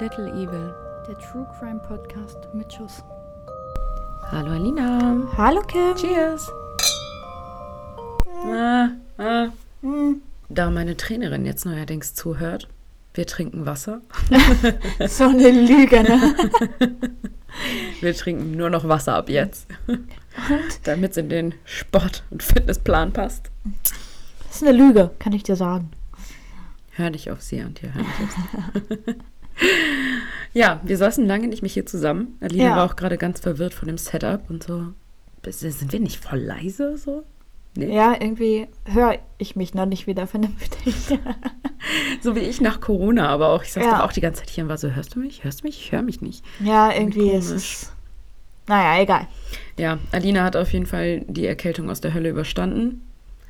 Little Evil. Der True Crime Podcast mit Schuss. Hallo Alina. Hallo Kim. Cheers. Ah, ah. Da meine Trainerin jetzt neuerdings zuhört, wir trinken Wasser. So eine Lüge, ne? Wir trinken nur noch Wasser ab jetzt, damit es in den Sport- und Fitnessplan passt. Das ist eine Lüge, kann ich dir sagen. Hör nicht auf sie, Antje, hör nicht auf sie. Ja, wir saßen lange nicht mehr hier zusammen. Alina Ja. war auch gerade ganz verwirrt von dem Setup und so. Sind wir nicht voll leise so? Nee. Ja, irgendwie höre ich mich noch nicht wieder vernünftig. So wie ich nach Corona, aber auch, ich saß Ja. doch auch die ganze Zeit hier und war so, hörst du mich? Hörst du mich? Ich höre mich nicht. ja, irgendwie ist es. Naja, egal. Ja, Alina hat auf jeden Fall die Erkältung aus der Hölle überstanden.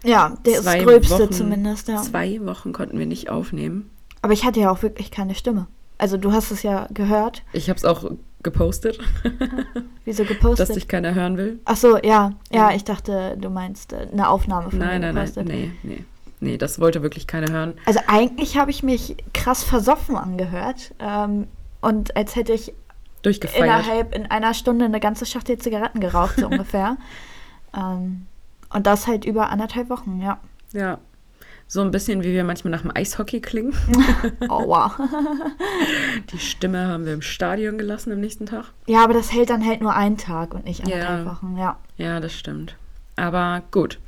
Ja, der Zwei ist gröbste Wochen- zumindest, ja. Zwei Wochen konnten wir nicht aufnehmen. Aber ich hatte ja auch wirklich keine Stimme. Also du hast es ja gehört. Ich habe es auch gepostet, Wieso dass gepostet? dich keiner hören will. Ach so, ja. Ja, ich dachte, du meinst äh, eine Aufnahme von Nein, mir nein, nein, gepostet. nee, nee. Nee, das wollte wirklich keiner hören. Also eigentlich habe ich mich krass versoffen angehört. Ähm, und als hätte ich Durchgefeiert. innerhalb in einer Stunde eine ganze Schachtel Zigaretten geraucht, so ungefähr. Ähm, und das halt über anderthalb Wochen, ja. Ja. So ein bisschen wie wir manchmal nach dem Eishockey klingen. Wow. Die Stimme haben wir im Stadion gelassen am nächsten Tag. ja, aber das hält dann halt nur einen Tag und nicht anderthalb Ja. Wochen, ja. Ja, das stimmt. Aber gut.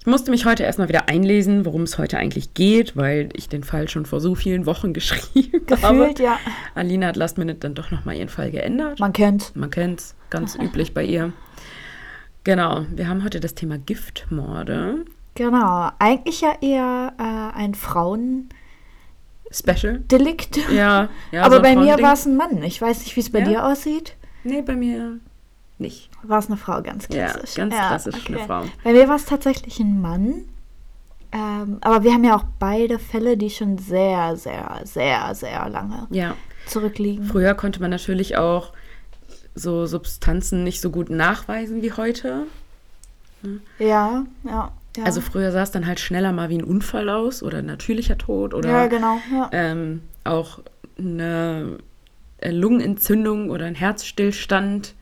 Ich musste mich heute erstmal wieder einlesen, worum es heute eigentlich geht, weil ich den Fall schon vor so vielen Wochen geschrieben habe. Gefühlt, ja. Alina hat Last Minute dann doch nochmal ihren Fall geändert. Man kennt. Man kennt's, ganz üblich bei ihr. Genau, wir haben heute das Thema Giftmorde. Genau. Eigentlich ja eher äh, ein Frauendelikt. Special. Ja, ja. aber so bei mir war es ein Mann. Ich weiß nicht, wie es bei Ja? dir aussieht. Nee, bei mir nicht. War es eine Frau, ganz Ja, klassisch. ganz klassisch eine Frau. Bei mir war es tatsächlich ein Mann. Ähm, aber wir haben ja auch beide Fälle, die schon sehr, sehr, sehr, sehr lange Ja, zurückliegen. früher konnte man natürlich auch so Substanzen nicht so gut nachweisen wie heute. Ja, ja, ja. Also früher sah es dann halt schneller mal wie ein Unfall aus oder ein natürlicher Tod oder ja, genau. Ja. ähm, auch eine Lungenentzündung oder ein Herzstillstand.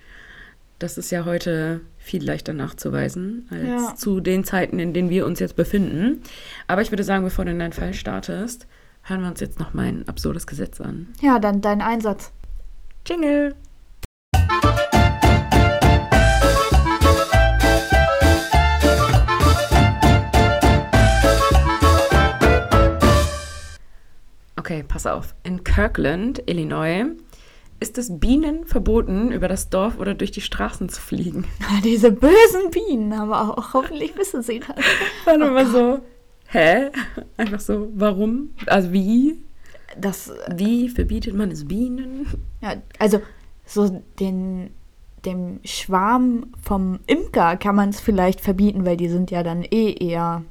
Das ist ja heute viel leichter nachzuweisen als zu den Zeiten, in denen wir uns jetzt befinden. Aber ich würde sagen, bevor du in deinen Fall startest, hören wir uns jetzt noch mal ein absurdes Gesetz an. ja, dann dein Einsatz. Jingle! Okay, pass auf. In Kirkland, Illinois, ist es Bienen verboten, über das Dorf oder durch die Straßen zu fliegen. Ah, Diese bösen Bienen, aber auch hoffentlich wissen sie das. War nur mal so, hä? Einfach so, warum? Also wie? das Wie verbietet man es Bienen? ja, also so den dem Schwarm vom Imker kann man es vielleicht verbieten, weil die sind ja dann eh eher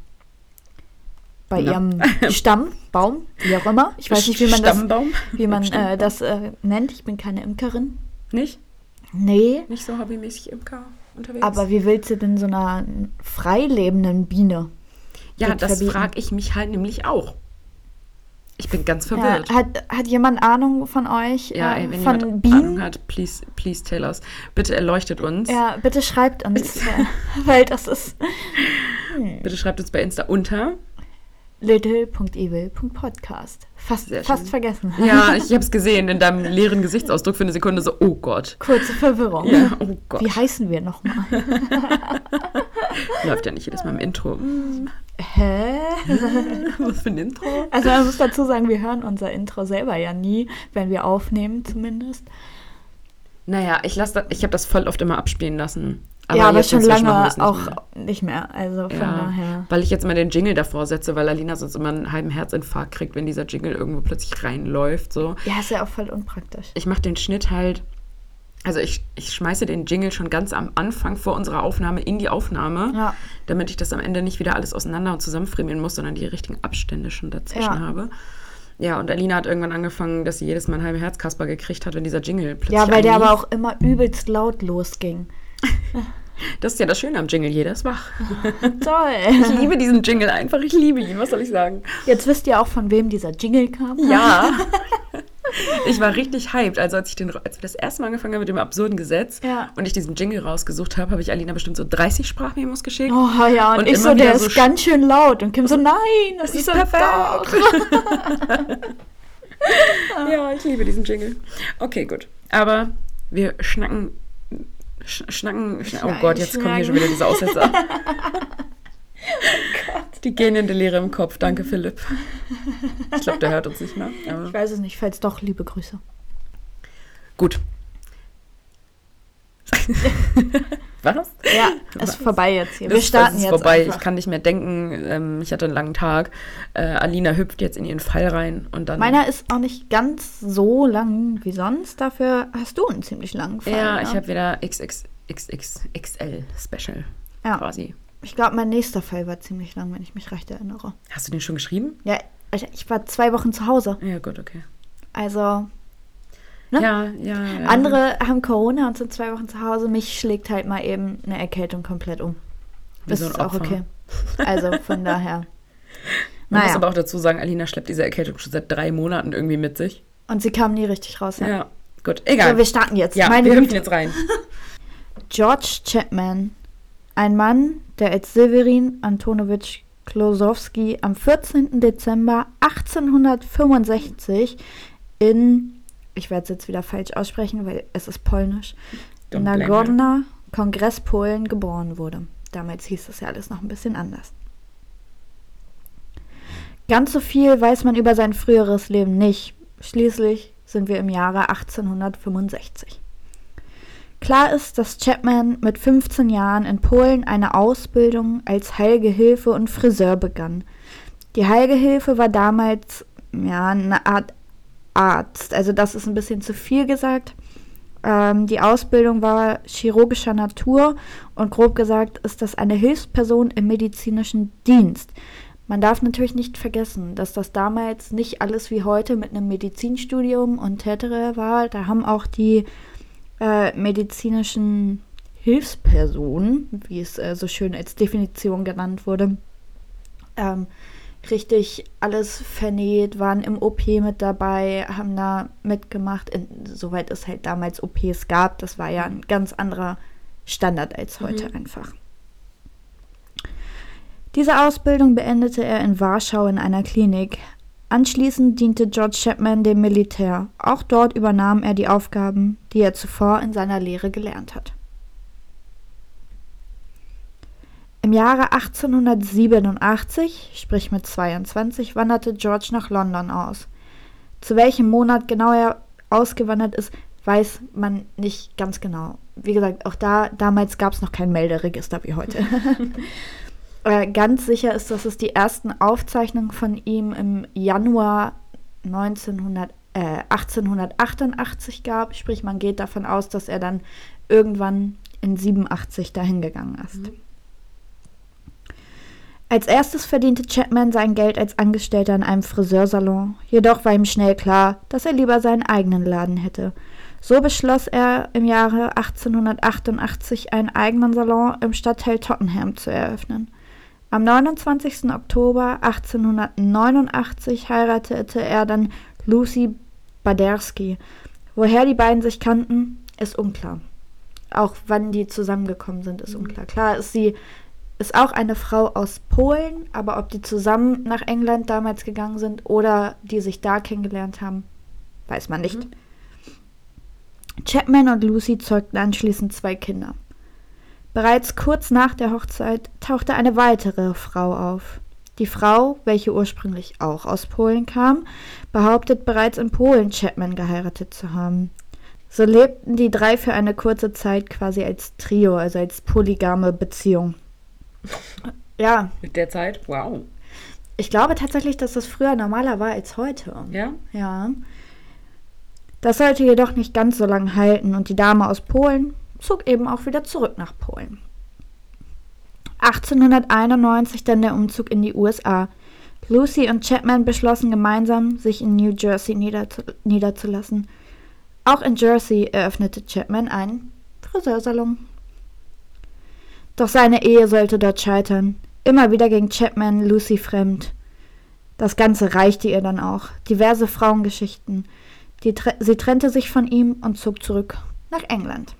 bei Na. ihrem Stammbaum, wie auch immer. Ich weiß nicht, wie man das, Stammbaum? wie man äh, das äh, nennt. Ich bin keine Imkerin. Nicht? Nee. Nicht so hobbymäßig Imker unterwegs? Aber wie willst du denn so einer freilebenden Biene? ja, das frage ich mich halt nämlich auch. Ich bin ganz Ja, verwirrt. hat, hat jemand Ahnung von euch Ja, ey, wenn von jemand Bienen? Ahnung hat, please, please tell us. Bitte erleuchtet uns. Ja, bitte schreibt uns, weil das ist Bitte schreibt uns bei Insta unter. little.evil.podcast. Fast, Sehr fast schön. vergessen. Ja, ich habe es gesehen in deinem leeren Gesichtsausdruck für eine Sekunde so, oh Gott. Kurze Verwirrung. Ja, oh Gott. Wie heißen wir nochmal? Läuft ja nicht jedes Mal im Intro. Hä? Was für ein Intro? Also man muss dazu sagen, wir hören unser Intro selber ja nie, wenn wir aufnehmen zumindest. Naja, ich, lass da, ich habe das voll oft immer abspielen lassen. Ja, aber schon lange wir auch nicht mehr. nicht mehr. Also von Ja, daher. weil ich jetzt immer den Jingle davor setze, weil Alina sonst immer einen halben Herzinfarkt kriegt, wenn dieser Jingle irgendwo plötzlich reinläuft. So. Ja, ist ja auch voll unpraktisch. Ich mache den Schnitt halt, also ich, ich schmeiße den Jingle schon ganz am Anfang vor unserer Aufnahme in die Aufnahme, Ja. damit ich das am Ende nicht wieder alles auseinander und zusammenfriemeln muss, sondern die richtigen Abstände schon dazwischen Ja. habe. Ja, und Alina hat irgendwann angefangen, dass sie jedes Mal einen halben Herzkasper gekriegt hat, wenn dieser Jingle plötzlich Ja, weil der aber auch immer übelst laut losging. Das ist ja das Schöne am Jingle, jeder ist wach. Ich Toll. liebe diesen Jingle einfach, ich liebe ihn, was soll ich sagen? Jetzt wisst ihr auch, von wem dieser Jingle kam. Ja. Ich war richtig hyped. Also als, ich den, als wir das erste Mal angefangen haben mit dem absurden Gesetz Ja. und ich diesen Jingle rausgesucht habe, habe ich Alina bestimmt so 30 Sprachmemos geschickt. Oh ja, und, Und ich so, der ist so ganz schön laut. Und Kim so, nein, das ist so perfekt. Ja, ich liebe diesen Jingle. Okay, gut. Aber wir schnacken. Sch schnacken, schna oh Gott, jetzt kommen hier schon wieder diese Aussetzer. Die gähnende Leere im Kopf. Danke, Philipp. Ich glaube, der hört uns nicht mehr. Aber Ich weiß es nicht, falls doch, liebe Grüße. gut. Was? Ja, ist vorbei jetzt hier. Das- Wir starten das ist jetzt vorbei. einfach. Ich kann nicht mehr denken. Ähm, ich hatte einen langen Tag. Äh, Alina hüpft jetzt in ihren Fall rein und dann. Meiner ist auch nicht ganz so lang wie sonst. Dafür hast du einen ziemlich langen Fall. ja, ne? ich habe wieder XXXXL Special Ja. quasi. Ich glaube, mein nächster Fall war ziemlich lang, wenn ich mich recht erinnere. Hast du den schon geschrieben? Ja, ich war zwei Wochen zu Hause. Ja, gut, okay. Also, Ne? Ja, ja, ja. andere haben Corona und sind zwei Wochen zu Hause. Mich schlägt halt mal eben eine Erkältung komplett um. Das so ist auch Opfer. okay. Also, von daher. Man muss Naja, aber auch dazu sagen, Alina schleppt diese Erkältung schon seit drei Monaten irgendwie mit sich. und sie kam nie richtig raus. Ja, Ja. gut, egal. So, wir starten jetzt. ja, Meine wir hüpfen jetzt rein. George Chapman, ein Mann, der als Severin Antonowitsch Klosowski am 14. Dezember 1865 in, ich werde es jetzt wieder falsch aussprechen, weil es ist polnisch, Don't. Nagorna, Kongress Polen, geboren wurde. Damals hieß das ja alles noch ein bisschen anders. Ganz so viel weiß man über sein früheres Leben nicht. Schließlich sind wir im Jahre 1865. Klar ist, dass Chapman mit 15 Jahren in Polen eine Ausbildung als Heilgehilfe und Friseur begann. Die Heilgehilfe war damals ja eine Art Arzt, also das ist ein bisschen zu viel gesagt. Ähm, die Ausbildung war chirurgischer Natur und grob gesagt ist das eine Hilfsperson im medizinischen Dienst. Man darf natürlich nicht vergessen, dass das damals nicht alles wie heute mit einem Medizinstudium und etc. war. Da haben auch die äh, medizinischen Hilfspersonen, wie es äh, so schön als Definition genannt wurde, ähm, richtig alles vernäht, waren im OP mit dabei, haben da mitgemacht, in, soweit es halt damals OPs gab. Das war ja ein ganz anderer Standard als heute einfach. Diese Ausbildung beendete er in Warschau in einer Klinik. Anschließend diente George Chapman dem Militär. Auch dort übernahm er die Aufgaben, die er zuvor in seiner Lehre gelernt hat. Im Jahre 1887, sprich mit 22, wanderte George nach London aus. Zu welchem Monat genau er ausgewandert ist, weiß man nicht ganz genau. Wie gesagt, auch da damals gab es noch kein Melderegister wie heute. Äh, ganz sicher ist, dass es die ersten Aufzeichnungen von ihm im Januar 1900, äh, 1888 gab. Sprich, man geht davon aus, dass er dann irgendwann in 87 dahin gegangen ist. Als erstes verdiente Chapman sein Geld als Angestellter in einem Friseursalon. Jedoch war ihm schnell klar, dass er lieber seinen eigenen Laden hätte. So beschloss er im Jahre 1888 einen eigenen Salon im Stadtteil Tottenham zu eröffnen. Am 29. Oktober 1889 heiratete er dann Lucy Baderski. Woher die beiden sich kannten, ist unklar. Auch wann die zusammengekommen sind, ist unklar. Klar ist sie ist auch eine Frau aus Polen, aber ob die zusammen nach England damals gegangen sind oder die sich da kennengelernt haben, weiß man nicht. Chapman und Lucy zeugten anschließend zwei Kinder. Bereits kurz nach der Hochzeit tauchte eine weitere Frau auf. Die Frau, welche ursprünglich auch aus Polen kam, behauptet bereits in Polen Chapman geheiratet zu haben. So lebten die drei für eine kurze Zeit quasi als Trio, also als polygame Beziehung. Ja, Mit der Zeit? Wow. ich glaube tatsächlich, dass das früher normaler war als heute. Ja? Ja. Das sollte jedoch nicht ganz so lange halten und die Dame aus Polen zog eben auch wieder zurück nach Polen. 1891 dann der Umzug in die USA. Lucy und Chapman beschlossen gemeinsam, sich in New Jersey niederzu niederzulassen. Auch in Jersey eröffnete Chapman einen Friseursalon. Doch seine Ehe sollte dort scheitern. Immer wieder ging Chapman Lucy fremd. Das Ganze reichte ihr dann auch. Diverse Frauengeschichten. tre sie trennte sich von ihm und zog zurück nach England.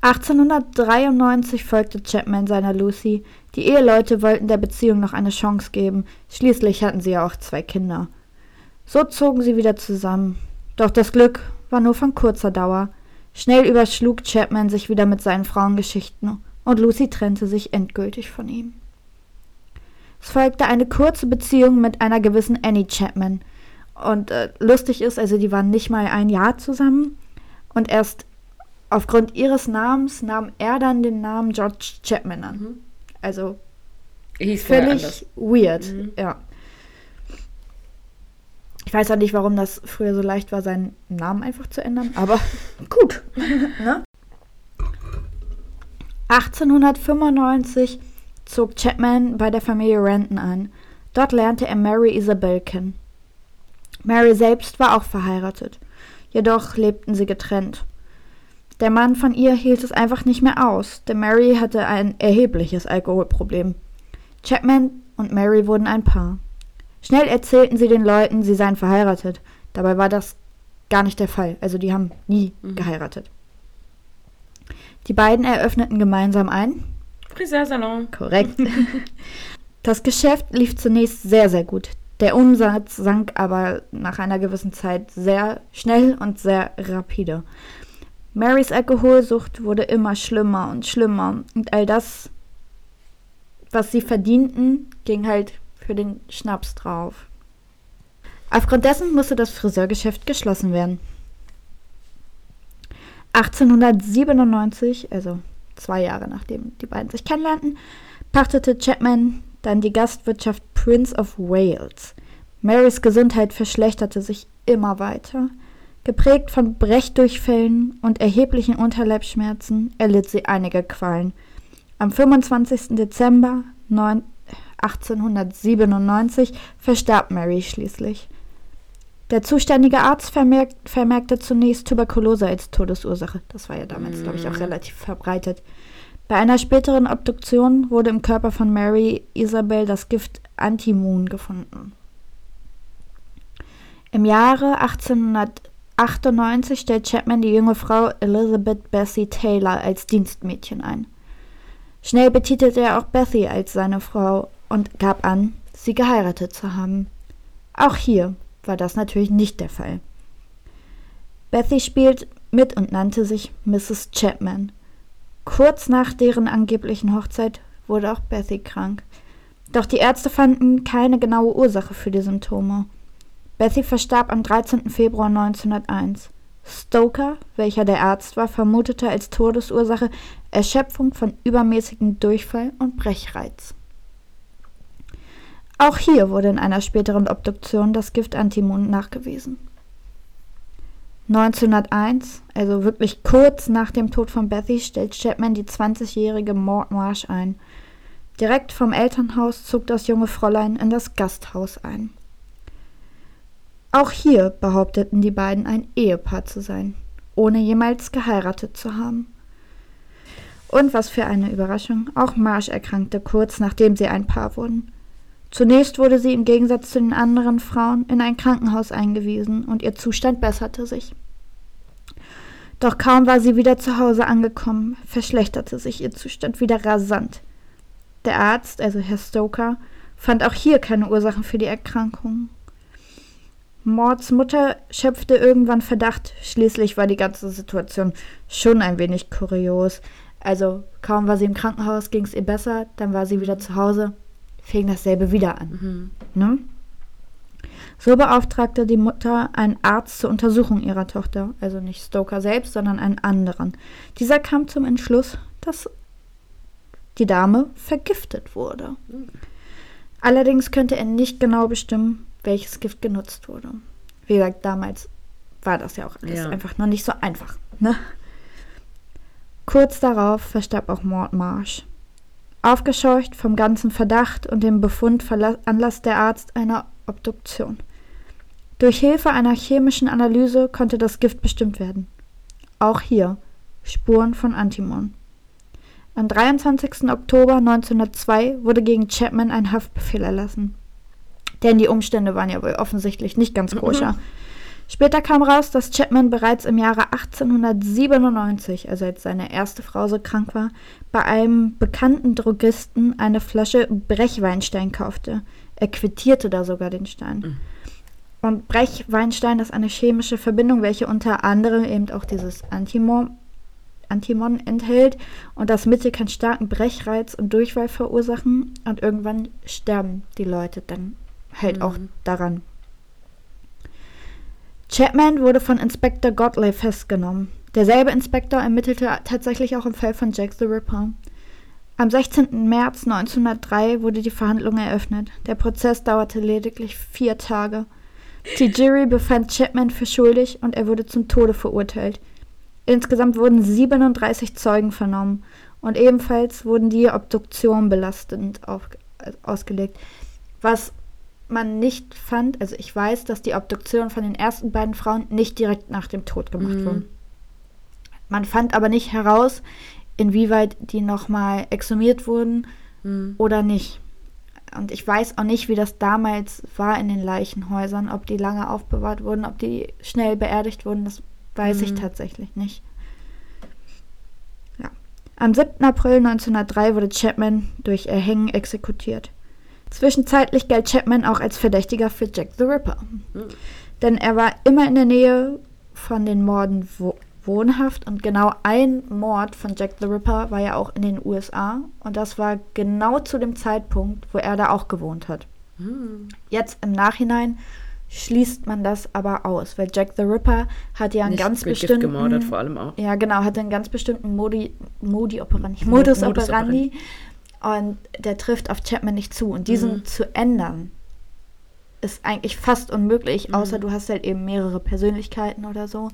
1893 folgte Chapman seiner Lucy. Die Eheleute wollten der Beziehung noch eine Chance geben. Schließlich hatten sie ja auch zwei Kinder. So zogen sie wieder zusammen. Doch das Glück war nur von kurzer Dauer. Schnell überschlug Chapman sich wieder mit seinen Frauengeschichten und Lucy trennte sich endgültig von ihm. Es folgte eine kurze Beziehung mit einer gewissen Annie Chapman. Und äh, lustig ist, also die waren nicht mal ein Jahr zusammen. Und erst aufgrund ihres Namens nahm er dann den Namen George Chapman an. Mhm. Also Hieß völlig weird, mhm. ja. Ich weiß auch nicht, warum das früher so leicht war, seinen Namen einfach zu ändern, aber gut. ne? 1895 zog Chapman bei der Familie Renton ein. Dort lernte er Mary Isabel kennen. Mary selbst war auch verheiratet, jedoch lebten sie getrennt. Der Mann von ihr hielt es einfach nicht mehr aus, denn Mary hatte ein erhebliches Alkoholproblem. Chapman und Mary wurden ein Paar. Schnell erzählten sie den Leuten, sie seien verheiratet. Dabei war das gar nicht der Fall. Also die haben nie mhm. geheiratet. Die beiden eröffneten gemeinsam ein Friseursalon. Korrekt. Das Geschäft lief zunächst sehr, sehr gut. Der Umsatz sank aber nach einer gewissen Zeit sehr schnell und sehr rapide. Marys Alkoholsucht wurde immer schlimmer und schlimmer und all das, was sie verdienten, ging halt für den Schnaps drauf. Aufgrund dessen musste das Friseurgeschäft geschlossen werden. 1897, also zwei Jahre nachdem die beiden sich kennenlernten, pachtete Chapman dann die Gastwirtschaft Prince of Wales. Marys Gesundheit verschlechterte sich immer weiter. Geprägt von Brechdurchfällen und erheblichen Unterleibsschmerzen erlitt sie einige Qualen. Am 25. Dezember 1897 verstarb Mary schließlich. Der zuständige Arzt vermerkt, vermerkte zunächst Tuberkulose als Todesursache. Das war ja damals, mm. glaube ich, auch mhm. relativ verbreitet. Bei einer späteren Obduktion wurde im Körper von Mary Isabel das Gift Antimun gefunden. Im Jahre 1800 1998 stellt Chapman die junge Frau Elizabeth Bessie Taylor als Dienstmädchen ein. Schnell betitelte er auch Bessie als seine Frau und gab an, sie geheiratet zu haben. Auch hier war das natürlich nicht der Fall. Bessie spielt mit und nannte sich Mrs. Chapman. Kurz nach deren angeblichen Hochzeit wurde auch Bessie krank. Doch die Ärzte fanden keine genaue Ursache für die Symptome. Bessie verstarb am 13. Februar 1901. Stoker, welcher der Arzt war, vermutete als Todesursache Erschöpfung von übermäßigem Durchfall und Brechreiz. Auch hier wurde in einer späteren Obduktion das Gift Antimon nachgewiesen. 1901, also wirklich kurz nach dem Tod von Bethy, stellt Chapman die 20-jährige Maud Marsh ein. Direkt vom Elternhaus zog das junge Fräulein in das Gasthaus ein. Auch hier behaupteten die beiden ein Ehepaar zu sein, ohne jemals geheiratet zu haben. Und was für eine Überraschung, auch Marsh erkrankte kurz nachdem sie ein Paar wurden. Zunächst wurde sie im Gegensatz zu den anderen Frauen in ein Krankenhaus eingewiesen und ihr Zustand besserte sich. Doch kaum war sie wieder zu Hause angekommen, verschlechterte sich ihr Zustand wieder rasant. Der Arzt, also Herr Stoker, fand auch hier keine Ursachen für die Erkrankung Mords Mutter schöpfte irgendwann Verdacht. Schließlich war die ganze Situation schon ein wenig kurios. Also kaum war sie im Krankenhaus, ging es ihr besser, dann war sie wieder zu Hause, fing dasselbe wieder an. Mhm. Ne? So beauftragte die Mutter einen Arzt zur Untersuchung ihrer Tochter, also nicht Stoker selbst, sondern einen anderen. Dieser kam zum Entschluss, dass die Dame vergiftet wurde. Mhm. Allerdings könnte er nicht genau bestimmen, welches Gift genutzt wurde. Wie gesagt, damals war das ja auch alles ja. einfach noch nicht so einfach. Ne? Kurz darauf verstarb auch Mord Marsh. Aufgescheucht vom ganzen Verdacht und dem Befund veranlasst der Arzt eine Obduktion. Durch Hilfe einer chemischen Analyse konnte das Gift bestimmt werden. Auch hier Spuren von Antimon. Am 23. Oktober 1902 wurde gegen Chapman ein Haftbefehl erlassen. Denn die Umstände waren ja wohl offensichtlich nicht ganz koscher. Mhm. Später kam raus, dass Chapman bereits im Jahre 1897, also als seine erste Frau so krank war, bei einem bekannten Drogisten eine Flasche Brechweinstein kaufte. Er quittierte da sogar den Stein. Mhm. Und Brechweinstein ist eine chemische Verbindung, welche unter anderem eben auch dieses Antimon, Antimon enthält. Und das Mittel kann starken Brechreiz und Durchfall verursachen. Und irgendwann sterben die Leute dann halt mhm. auch daran. Chapman wurde von Inspektor Godley festgenommen. Derselbe Inspektor ermittelte tatsächlich auch im Fall von Jack the Ripper. Am 16. März 1903 wurde die Verhandlung eröffnet. Der Prozess dauerte lediglich vier Tage. Die Jury befand Chapman für schuldig und er wurde zum Tode verurteilt. Insgesamt wurden 37 Zeugen vernommen und ebenfalls wurden die Obduktion belastend auf, ausgelegt. Was man nicht fand, also ich weiß, dass die Obduktion von den ersten beiden Frauen nicht direkt nach dem Tod gemacht mhm. wurden. Man fand aber nicht heraus, inwieweit die nochmal exhumiert wurden mhm. oder nicht. Und ich weiß auch nicht, wie das damals war in den Leichenhäusern, ob die lange aufbewahrt wurden, ob die schnell beerdigt wurden, das weiß mhm. ich tatsächlich nicht. Ja. Am 7. April 1903 wurde Chapman durch Erhängen exekutiert. Zwischenzeitlich galt Chapman auch als Verdächtiger für Jack the Ripper. Mhm. Denn er war immer in der Nähe von den Morden wo wohnhaft und genau ein Mord von Jack the Ripper war ja auch in den USA und das war genau zu dem Zeitpunkt, wo er da auch gewohnt hat. Mhm. Jetzt im Nachhinein schließt man das aber aus, weil Jack the Ripper hat ja einen Nicht ganz bestimmten gemordet vor allem auch. Ja, genau, hat einen ganz bestimmten Modi, Modi operandi, Modus, Modus operandi, operandi und der trifft auf Chapman nicht zu. Und diesen mhm. zu ändern, ist eigentlich fast unmöglich, außer mhm. du hast halt eben mehrere Persönlichkeiten oder so.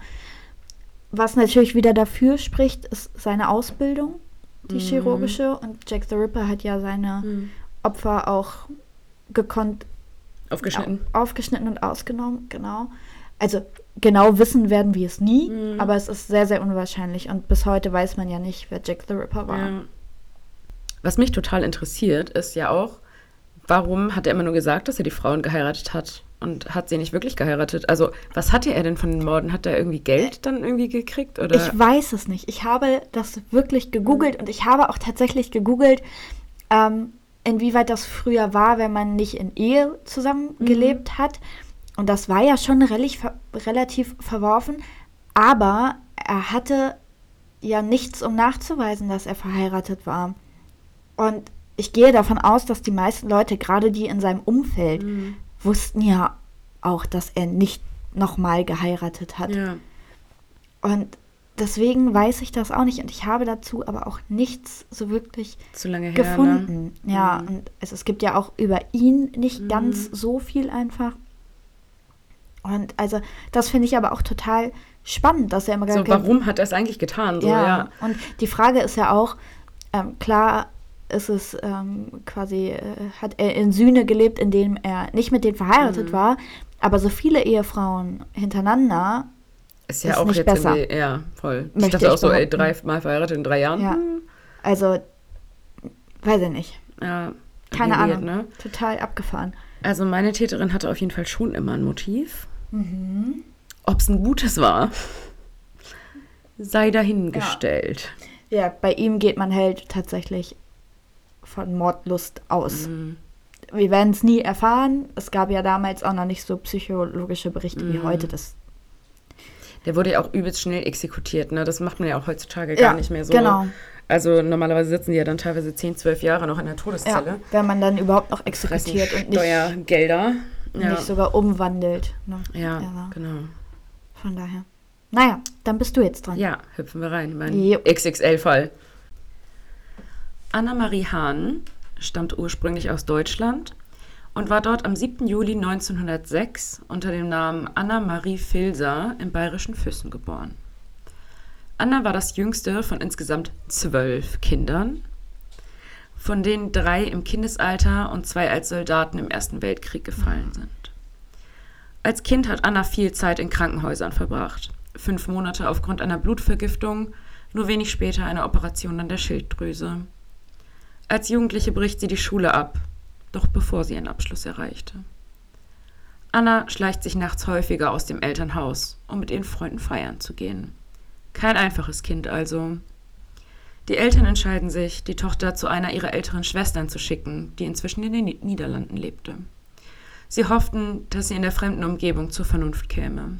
Was natürlich wieder dafür spricht, ist seine Ausbildung, die mhm. chirurgische. Und Jack the Ripper hat ja seine mhm. Opfer auch gekonnt aufgeschnitten. aufgeschnitten und ausgenommen, genau. Also genau wissen werden wir es nie, mhm. aber es ist sehr, sehr unwahrscheinlich. Und bis heute weiß man ja nicht, wer Jack the Ripper war. Ja. Was mich total interessiert, ist ja auch, warum hat er immer nur gesagt, dass er die Frauen geheiratet hat und hat sie nicht wirklich geheiratet? Also, was hatte er denn von den Morden? Hat er irgendwie Geld dann irgendwie gekriegt? Oder? Ich weiß es nicht. Ich habe das wirklich gegoogelt und ich habe auch tatsächlich gegoogelt, ähm, inwieweit das früher war, wenn man nicht in Ehe zusammengelebt mhm. hat. Und das war ja schon relativ, relativ verworfen. Aber er hatte ja nichts, um nachzuweisen, dass er verheiratet war. Und ich gehe davon aus, dass die meisten Leute, gerade die in seinem Umfeld, mhm. wussten ja auch, dass er nicht nochmal geheiratet hat. Ja. Und deswegen weiß ich das auch nicht. Und ich habe dazu aber auch nichts so wirklich her, ne? gefunden. Ne? Ja, mhm. und es, es, gibt ja auch über ihn nicht mhm. ganz so viel einfach. Und also, das finde ich aber auch total spannend, dass er immer so, warum hat er es eigentlich getan? So, ja. ja. Und die Frage ist ja auch, ähm, klar, ist es ähm, quasi, äh, hat er in Sühne gelebt, indem er nicht mit denen verheiratet mhm. war, aber so viele Ehefrauen hintereinander ist ja ist auch nicht jetzt besser. ja, voll. Möchte ich dachte auch so, ey, dreimal verheiratet in drei Jahren. Ja. Also, weiß ich nicht. Ja. Keine Ahnung. Ne? Total abgefahren. Also, meine Täterin hatte auf jeden Fall schon immer ein Motiv. Mhm. Ob es ein gutes war, sei dahingestellt. Ja. ja, bei ihm geht man halt tatsächlich von Mordlust aus. Mhm. Wir werden es nie erfahren. Es gab ja damals auch noch nicht so psychologische Berichte mhm. wie heute. Das der wurde ja auch übelst schnell exekutiert. Ne? Das macht man ja auch heutzutage gar nicht mehr so. Genau. Also normalerweise sitzen die ja dann teilweise 10, 12 Jahre noch in der Todeszelle. Ja, wenn man dann überhaupt noch exekutiert und nicht Steuergelder. Ja. Nicht sogar umwandelt. Ne? Ja, ja, genau. Von daher. Naja, dann bist du jetzt dran. Ja, hüpfen wir rein. Mein XXL-Fall. Anna-Marie Hahn stammt ursprünglich aus Deutschland und war dort am 7. Juli 1906 unter dem Namen Anna-Marie Filser im bayerischen Füssen geboren. Anna war das jüngste von insgesamt zwölf Kindern, von denen drei im Kindesalter und zwei als Soldaten im Ersten Weltkrieg gefallen sind. Als Kind hat Anna viel Zeit in Krankenhäusern verbracht. Fünf Monate aufgrund einer Blutvergiftung, nur wenig später eine Operation an der Schilddrüse. Als Jugendliche bricht sie die Schule ab, doch bevor sie einen Abschluss erreichte. Anna schleicht sich nachts häufiger aus dem Elternhaus, um mit ihren Freunden feiern zu gehen. Kein einfaches Kind also. Die Eltern entscheiden sich, die Tochter zu einer ihrer älteren Schwestern zu schicken, die inzwischen in den Niederlanden lebte. Sie hofften, dass sie in der fremden Umgebung zur Vernunft käme.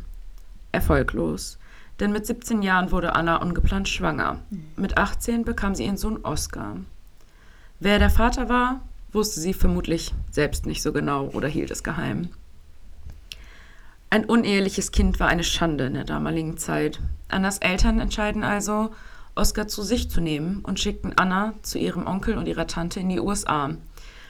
Erfolglos, denn mit 17 Jahren wurde Anna ungeplant schwanger. Mit 18 bekam sie ihren Sohn Oskar. Wer der Vater war, wusste sie vermutlich selbst nicht so genau oder hielt es geheim. Ein uneheliches Kind war eine Schande in der damaligen Zeit. Annas Eltern entscheiden also, Oskar zu sich zu nehmen und schickten Anna zu ihrem Onkel und ihrer Tante in die USA.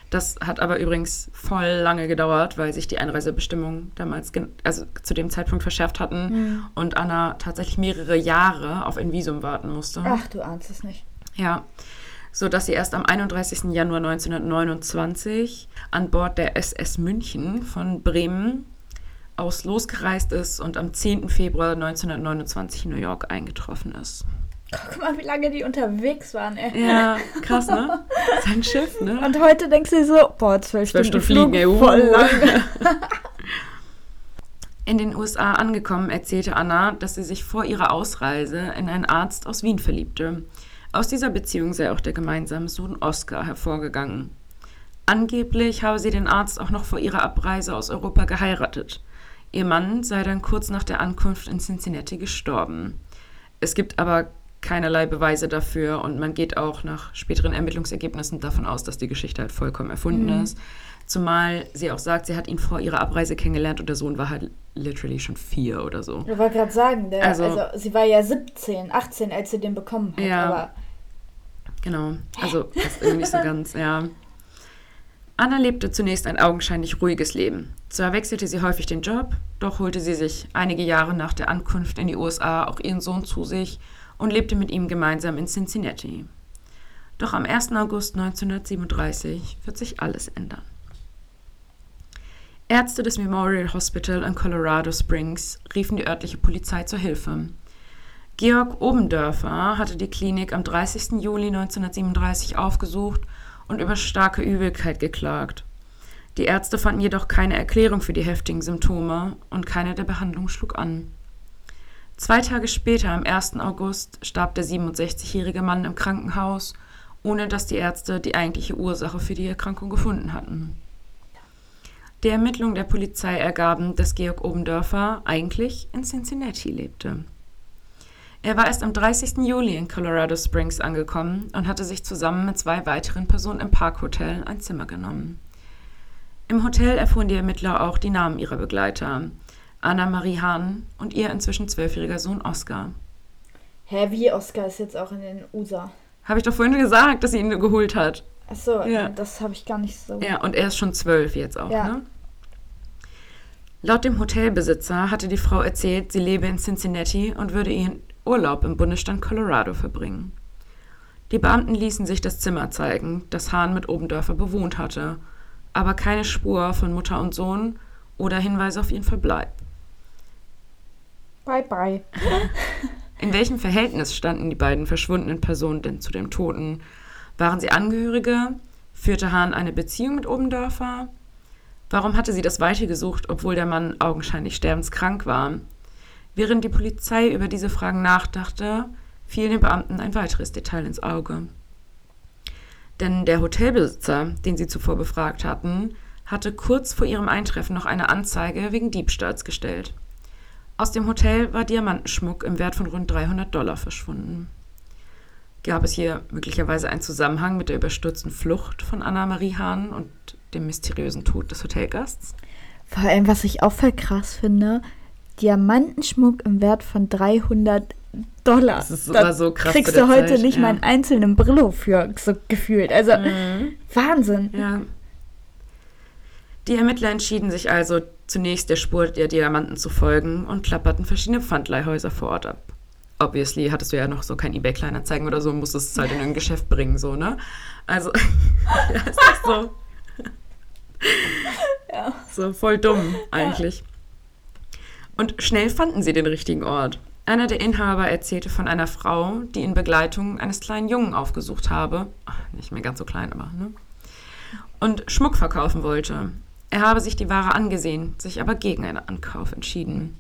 Das hat aber übrigens voll lange gedauert, weil sich die Einreisebestimmungen damals, also zu dem Zeitpunkt verschärft hatten mhm. und Anna tatsächlich mehrere Jahre auf ein Visum warten musste. Ach, du ahnst es nicht. Ja, so dass sie erst am 31. Januar 1929 an Bord der SS München von Bremen aus losgereist ist und am 10. Februar 1929 in New York eingetroffen ist. Guck mal, wie lange die unterwegs waren, ey. Ja, krass, ne? Sein Schiff, ne? Und heute denkst du so, boah, zwölf, Stunden, Stunden fliegen, ey, uh. voll lang. In den USA angekommen, erzählte Anna, dass sie sich vor ihrer Ausreise in einen Arzt aus Wien verliebte. Aus dieser Beziehung sei auch der gemeinsame Sohn Oscar hervorgegangen. Angeblich habe sie den Arzt auch noch vor ihrer Abreise aus Europa geheiratet. Ihr Mann sei dann kurz nach der Ankunft in Cincinnati gestorben. Es gibt aber keinerlei Beweise dafür und man geht auch nach späteren Ermittlungsergebnissen davon aus, dass die Geschichte halt vollkommen erfunden mhm. ist. Zumal sie auch sagt, sie hat ihn vor ihrer Abreise kennengelernt und der Sohn war halt literally schon vier oder so. Ich wollte gerade sagen, der, also, also, sie war ja 17, 18, als sie den bekommen hat. Ja, aber genau. Also das ist irgendwie nicht so ganz, ja. Anna lebte zunächst ein augenscheinlich ruhiges Leben. Zwar wechselte sie häufig den Job, doch holte sie sich einige Jahre nach der Ankunft in die USA auch ihren Sohn zu sich und lebte mit ihm gemeinsam in Cincinnati. Doch am 1. August 1937 wird sich alles ändern. Ärzte des Memorial Hospital in Colorado Springs riefen die örtliche Polizei zur Hilfe. Georg Obendörfer hatte die Klinik am 30. Juli 1937 aufgesucht und über starke Übelkeit geklagt. Die Ärzte fanden jedoch keine Erklärung für die heftigen Symptome und keine der Behandlung schlug an. Zwei Tage später, am 1. August, starb der 67-jährige Mann im Krankenhaus, ohne dass die Ärzte die eigentliche Ursache für die Erkrankung gefunden hatten. Die Ermittlungen der Polizei ergaben, dass Georg Obendörfer eigentlich in Cincinnati lebte. Er war erst am 30. Juli in Colorado Springs angekommen und hatte sich zusammen mit zwei weiteren Personen im Parkhotel ein Zimmer genommen. Im Hotel erfuhren die Ermittler auch die Namen ihrer Begleiter, Anna-Marie Hahn und ihr inzwischen zwölfjähriger Sohn Oskar. Hä, wie Oskar ist jetzt auch in den USA? Habe ich doch vorhin gesagt, dass sie ihn geholt hat. Achso, ja. das habe ich gar nicht so. Ja, und er ist schon zwölf jetzt auch, ja. ne? Laut dem Hotelbesitzer hatte die Frau erzählt, sie lebe in Cincinnati und würde ihren Urlaub im Bundesstaat Colorado verbringen. Die Beamten ließen sich das Zimmer zeigen, das Hahn mit Obendörfer bewohnt hatte, aber keine Spur von Mutter und Sohn oder Hinweise auf ihren Verbleib. Bye bye. In welchem Verhältnis standen die beiden verschwundenen Personen denn zu dem Toten? Waren sie Angehörige? Führte Hahn eine Beziehung mit Obendörfer? Warum hatte sie das Weite gesucht, obwohl der Mann augenscheinlich sterbenskrank war? Während die Polizei über diese Fragen nachdachte, fiel den Beamten ein weiteres Detail ins Auge. Denn der Hotelbesitzer, den sie zuvor befragt hatten, hatte kurz vor ihrem Eintreffen noch eine Anzeige wegen Diebstahls gestellt. Aus dem Hotel war Diamantenschmuck im Wert von rund 300 Dollar verschwunden. Gab es hier möglicherweise einen Zusammenhang mit der überstürzten Flucht von Anna-Marie Hahn und dem mysteriösen Tod des Hotelgasts? Vor allem, was ich auch voll krass finde, Diamantenschmuck im Wert von 300 Dollar. Das ist sogar so krass. Kriegst du heute Zeit, nicht ja. mal einen einzelnen Brillo für so gefühlt. Also mhm. Wahnsinn. Ja. Die Ermittler entschieden sich also, zunächst der Spur der Diamanten zu folgen und klapperten verschiedene Pfandleihhäuser vor Ort ab. Obviously hattest du ja noch so kein Ebay-Kleinanzeigen oder so, musstest es halt in ein Geschäft bringen, so, ne? Also, ja, ist das so. ja. So voll dumm, eigentlich. Ja. Und schnell fanden sie den richtigen Ort. Einer der Inhaber erzählte von einer Frau, die in Begleitung eines kleinen Jungen aufgesucht habe. Nicht mehr ganz so klein, aber, ne? Und Schmuck verkaufen wollte. Er habe sich die Ware angesehen, sich aber gegen einen Ankauf entschieden.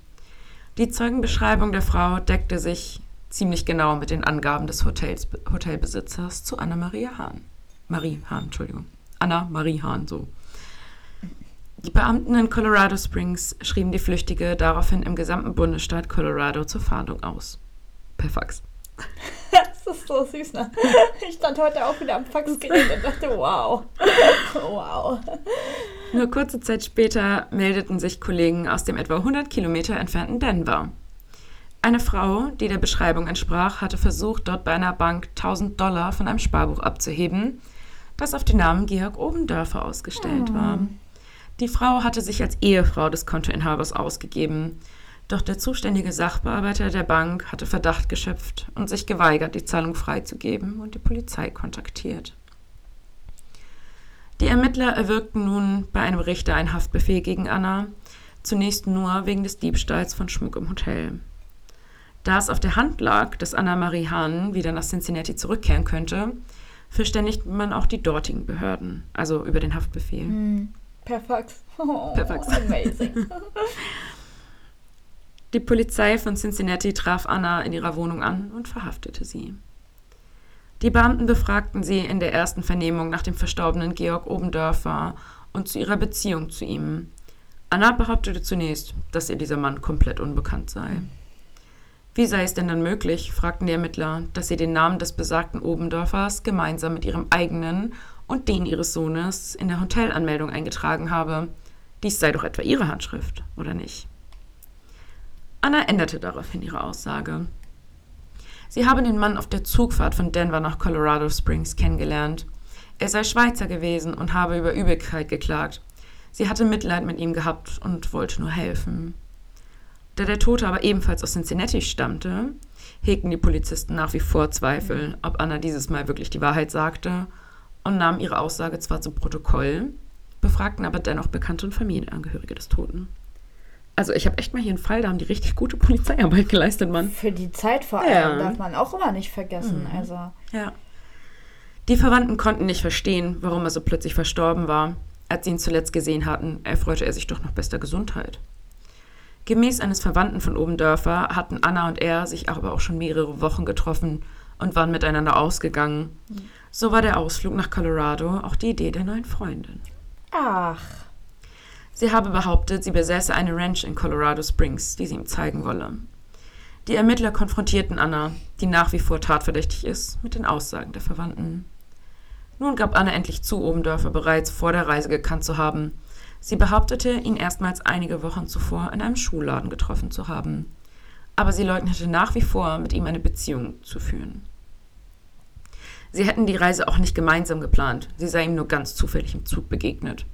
Die Zeugenbeschreibung der Frau deckte sich ziemlich genau mit den Angaben des Hotels, Hotelbesitzers zu Anna-Maria Hahn. Marie Hahn, Entschuldigung. Anna-Marie Hahn, so. Die Beamten in Colorado Springs schrieben die Flüchtige daraufhin im gesamten Bundesstaat Colorado zur Fahndung aus. Per Fax. Das ist so süß, ne? Ich stand heute auch wieder am Faxgerät und dachte, wow. Wow. Nur kurze Zeit später meldeten sich Kollegen aus dem etwa 100 Kilometer entfernten Denver. Eine Frau, die der Beschreibung entsprach, hatte versucht, dort bei einer Bank 1000 Dollar von einem Sparbuch abzuheben, das auf den Namen Georg Obendörfer ausgestellt Hm. war. Die Frau hatte sich als Ehefrau des Kontoinhabers ausgegeben. Doch der zuständige Sachbearbeiter der Bank hatte Verdacht geschöpft und sich geweigert, die Zahlung freizugeben und die Polizei kontaktiert. Die Ermittler erwirkten nun bei einem Richter einen Haftbefehl gegen Anna, zunächst nur wegen des Diebstahls von Schmuck im Hotel. Da es auf der Hand lag, dass Anna-Marie Hahn wieder nach Cincinnati zurückkehren könnte, verständigte man auch die dortigen Behörden, also über den Haftbefehl. Hm. Per Fax. Oh, Per Fax. Amazing. Die Polizei von Cincinnati traf Anna in ihrer Wohnung an und verhaftete sie. Die Beamten befragten sie in der ersten Vernehmung nach dem verstorbenen Georg Obendörfer und zu ihrer Beziehung zu ihm. Anna behauptete zunächst, dass ihr dieser Mann komplett unbekannt sei. Wie sei es denn dann möglich, fragten die Ermittler, dass sie den Namen des besagten Obendörfers gemeinsam mit ihrem eigenen und den ihres Sohnes in der Hotelanmeldung eingetragen habe. Dies sei doch etwa ihre Handschrift, oder nicht? Anna änderte daraufhin ihre Aussage. Sie habe den Mann auf der Zugfahrt von Denver nach Colorado Springs kennengelernt. Er sei Schweizer gewesen und habe über Übelkeit geklagt. Sie hatte Mitleid mit ihm gehabt und wollte nur helfen. Da der Tote aber ebenfalls aus Cincinnati stammte, hegten die Polizisten nach wie vor Zweifel, ob Anna dieses Mal wirklich die Wahrheit sagte und nahmen ihre Aussage zwar zu Protokoll, befragten aber dennoch Bekannte und Familienangehörige des Toten. Also ich habe echt mal hier einen Fall, da haben die richtig gute Polizeiarbeit geleistet, Mann. Für die Zeit vor Ja. allem darf man auch immer nicht vergessen. Also, Ja. Die Verwandten konnten nicht verstehen, warum er so plötzlich verstorben war. Als sie ihn zuletzt gesehen hatten, erfreute er sich doch noch bester Gesundheit. Gemäß eines Verwandten von Obendörfer hatten Anna und er sich aber auch schon mehrere Wochen getroffen und waren miteinander ausgegangen. So war der Ausflug nach Colorado auch die Idee der neuen Freundin. ach, Sie habe behauptet, sie besäße eine Ranch in Colorado Springs, die sie ihm zeigen wolle. Die Ermittler konfrontierten Anna, die nach wie vor tatverdächtig ist, mit den Aussagen der Verwandten. Nun gab Anna endlich zu, Obendörfer bereits vor der Reise gekannt zu haben. Sie behauptete, ihn erstmals einige Wochen zuvor in einem Schuhladen getroffen zu haben. Aber sie leugnete nach wie vor, mit ihm eine Beziehung zu führen. Sie hätten die Reise auch nicht gemeinsam geplant, sie sei ihm nur ganz zufällig im Zug begegnet.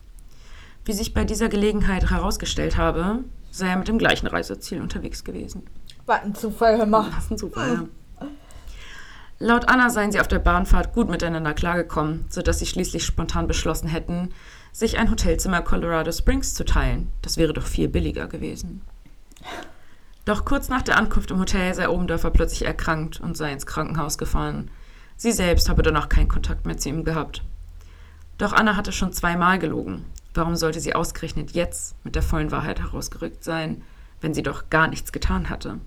Wie sich bei dieser Gelegenheit herausgestellt habe, sei er mit dem gleichen Reiseziel unterwegs gewesen. was ein Zufall, hör mal. Ist ein Zufall, ja. Laut Anna seien sie auf der Bahnfahrt gut miteinander klargekommen, sodass sie schließlich spontan beschlossen hätten, sich ein Hotelzimmer Colorado Springs zu teilen. Das wäre doch viel billiger gewesen. Doch kurz nach der Ankunft im Hotel sei Obendörfer plötzlich erkrankt und sei ins Krankenhaus gefahren. Sie selbst habe danach keinen Kontakt mehr zu ihm gehabt. Doch Anna hatte schon zweimal gelogen. Warum sollte sie ausgerechnet jetzt mit der vollen Wahrheit herausgerückt sein, wenn sie doch gar nichts getan hatte?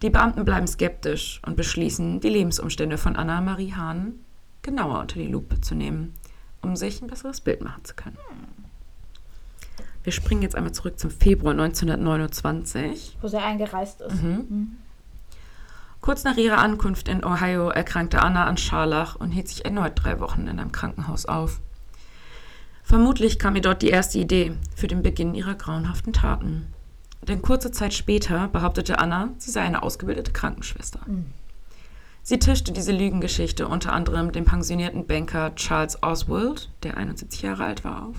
Die Beamten bleiben skeptisch und beschließen, die Lebensumstände von Anna-Marie Hahn genauer unter die Lupe zu nehmen, um sich ein besseres Bild machen zu können. Wir springen jetzt einmal zurück zum Februar 1929. Wo sie eingereist ist. Kurz nach ihrer Ankunft in Ohio erkrankte Anna an Scharlach und hielt sich erneut drei Wochen in einem Krankenhaus auf. Vermutlich kam ihr dort die erste Idee für den Beginn ihrer grauenhaften Taten. Denn kurze Zeit später behauptete Anna, sie sei eine ausgebildete Krankenschwester. Sie tischte diese Lügengeschichte unter anderem dem pensionierten Banker Charles Oswald, der 71 Jahre alt war, auf.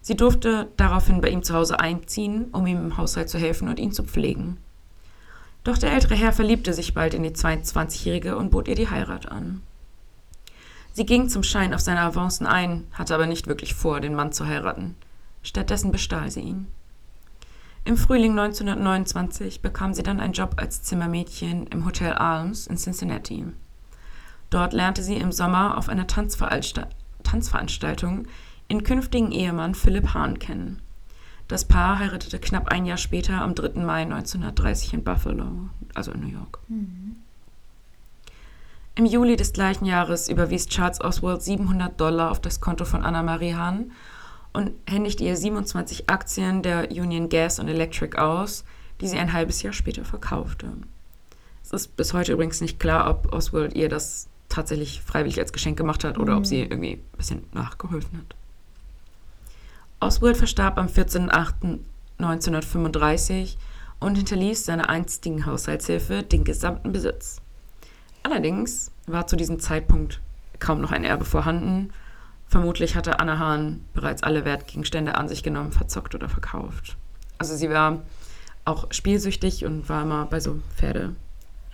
Sie durfte daraufhin bei ihm zu Hause einziehen, um ihm im Haushalt zu helfen und ihn zu pflegen. Doch der ältere Herr verliebte sich bald in die 22-Jährige und bot ihr die Heirat an. Sie ging zum Schein auf seine Avancen ein, hatte aber nicht wirklich vor, den Mann zu heiraten. Stattdessen bestahl sie ihn. Im Frühling 1929 bekam sie dann einen Job als Zimmermädchen im Hotel Arms in Cincinnati. Dort lernte sie im Sommer auf einer Tanzveransta Tanzveranstaltung ihren künftigen Ehemann Philipp Hahn kennen. Das Paar heiratete knapp ein Jahr später am 3. Mai 1930 in Buffalo, also in New York. Mhm. Im Juli des gleichen Jahres überwies Charles Oswald 700 Dollar auf das Konto von Anna-Marie Hahn und händigte ihr 27 Aktien der Union Gas and Electric aus, die sie ein halbes Jahr später verkaufte. Es ist bis heute übrigens nicht klar, ob Oswald ihr das tatsächlich freiwillig als Geschenk gemacht hat oder mhm. ob sie irgendwie ein bisschen nachgeholfen hat. Oswald verstarb am 14.08.1935 und hinterließ seiner einstigen Haushaltshilfe den gesamten Besitz. Allerdings war zu diesem Zeitpunkt kaum noch ein Erbe vorhanden. Vermutlich hatte Anna Hahn bereits alle Wertgegenstände an sich genommen, verzockt oder verkauft. Also sie war auch spielsüchtig und war immer bei so Pferde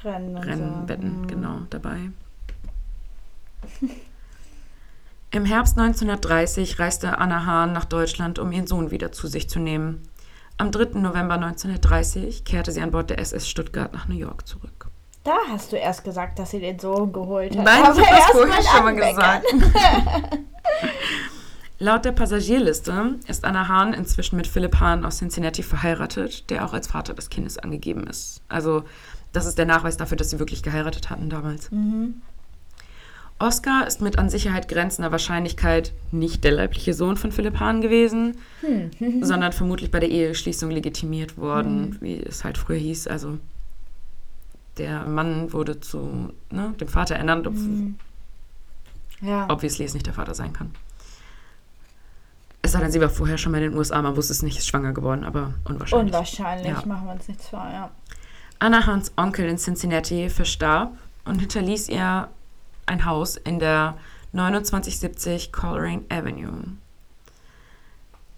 Rennen, Rennen so. Genau, dabei. Im Herbst 1930 reiste Anna Hahn nach Deutschland, um ihren Sohn wieder zu sich zu nehmen. Am 3. November 1930 kehrte sie an Bord der SS Stuttgart nach New York zurück. Da hast du erst gesagt, dass sie den Sohn geholt hat. Nein, ich habe das vorher schon mal gesagt. Laut der Passagierliste ist Anna Hahn inzwischen mit Philipp Hahn aus Cincinnati verheiratet, der auch als Vater des Kindes angegeben ist. Also das ist der Nachweis dafür, dass sie wirklich geheiratet hatten damals. Mhm. Oscar ist mit an Sicherheit grenzender Wahrscheinlichkeit nicht der leibliche Sohn von Philipp Hahn gewesen, hm. sondern vermutlich bei der Eheschließung legitimiert worden, hm. wie es halt früher hieß. Also der Mann wurde zu ne, dem Vater ernannt, ob, mhm. ja. obviously es nicht der Vater sein kann. Es sei denn, sie war vorher schon mal in den USA, man wusste es nicht, ist schwanger geworden, aber unwahrscheinlich. Unwahrscheinlich, ja. machen wir uns nichts vor, ja. Anna Hans Onkel in Cincinnati verstarb und hinterließ ihr ein Haus in der 2970 Coleraine Avenue.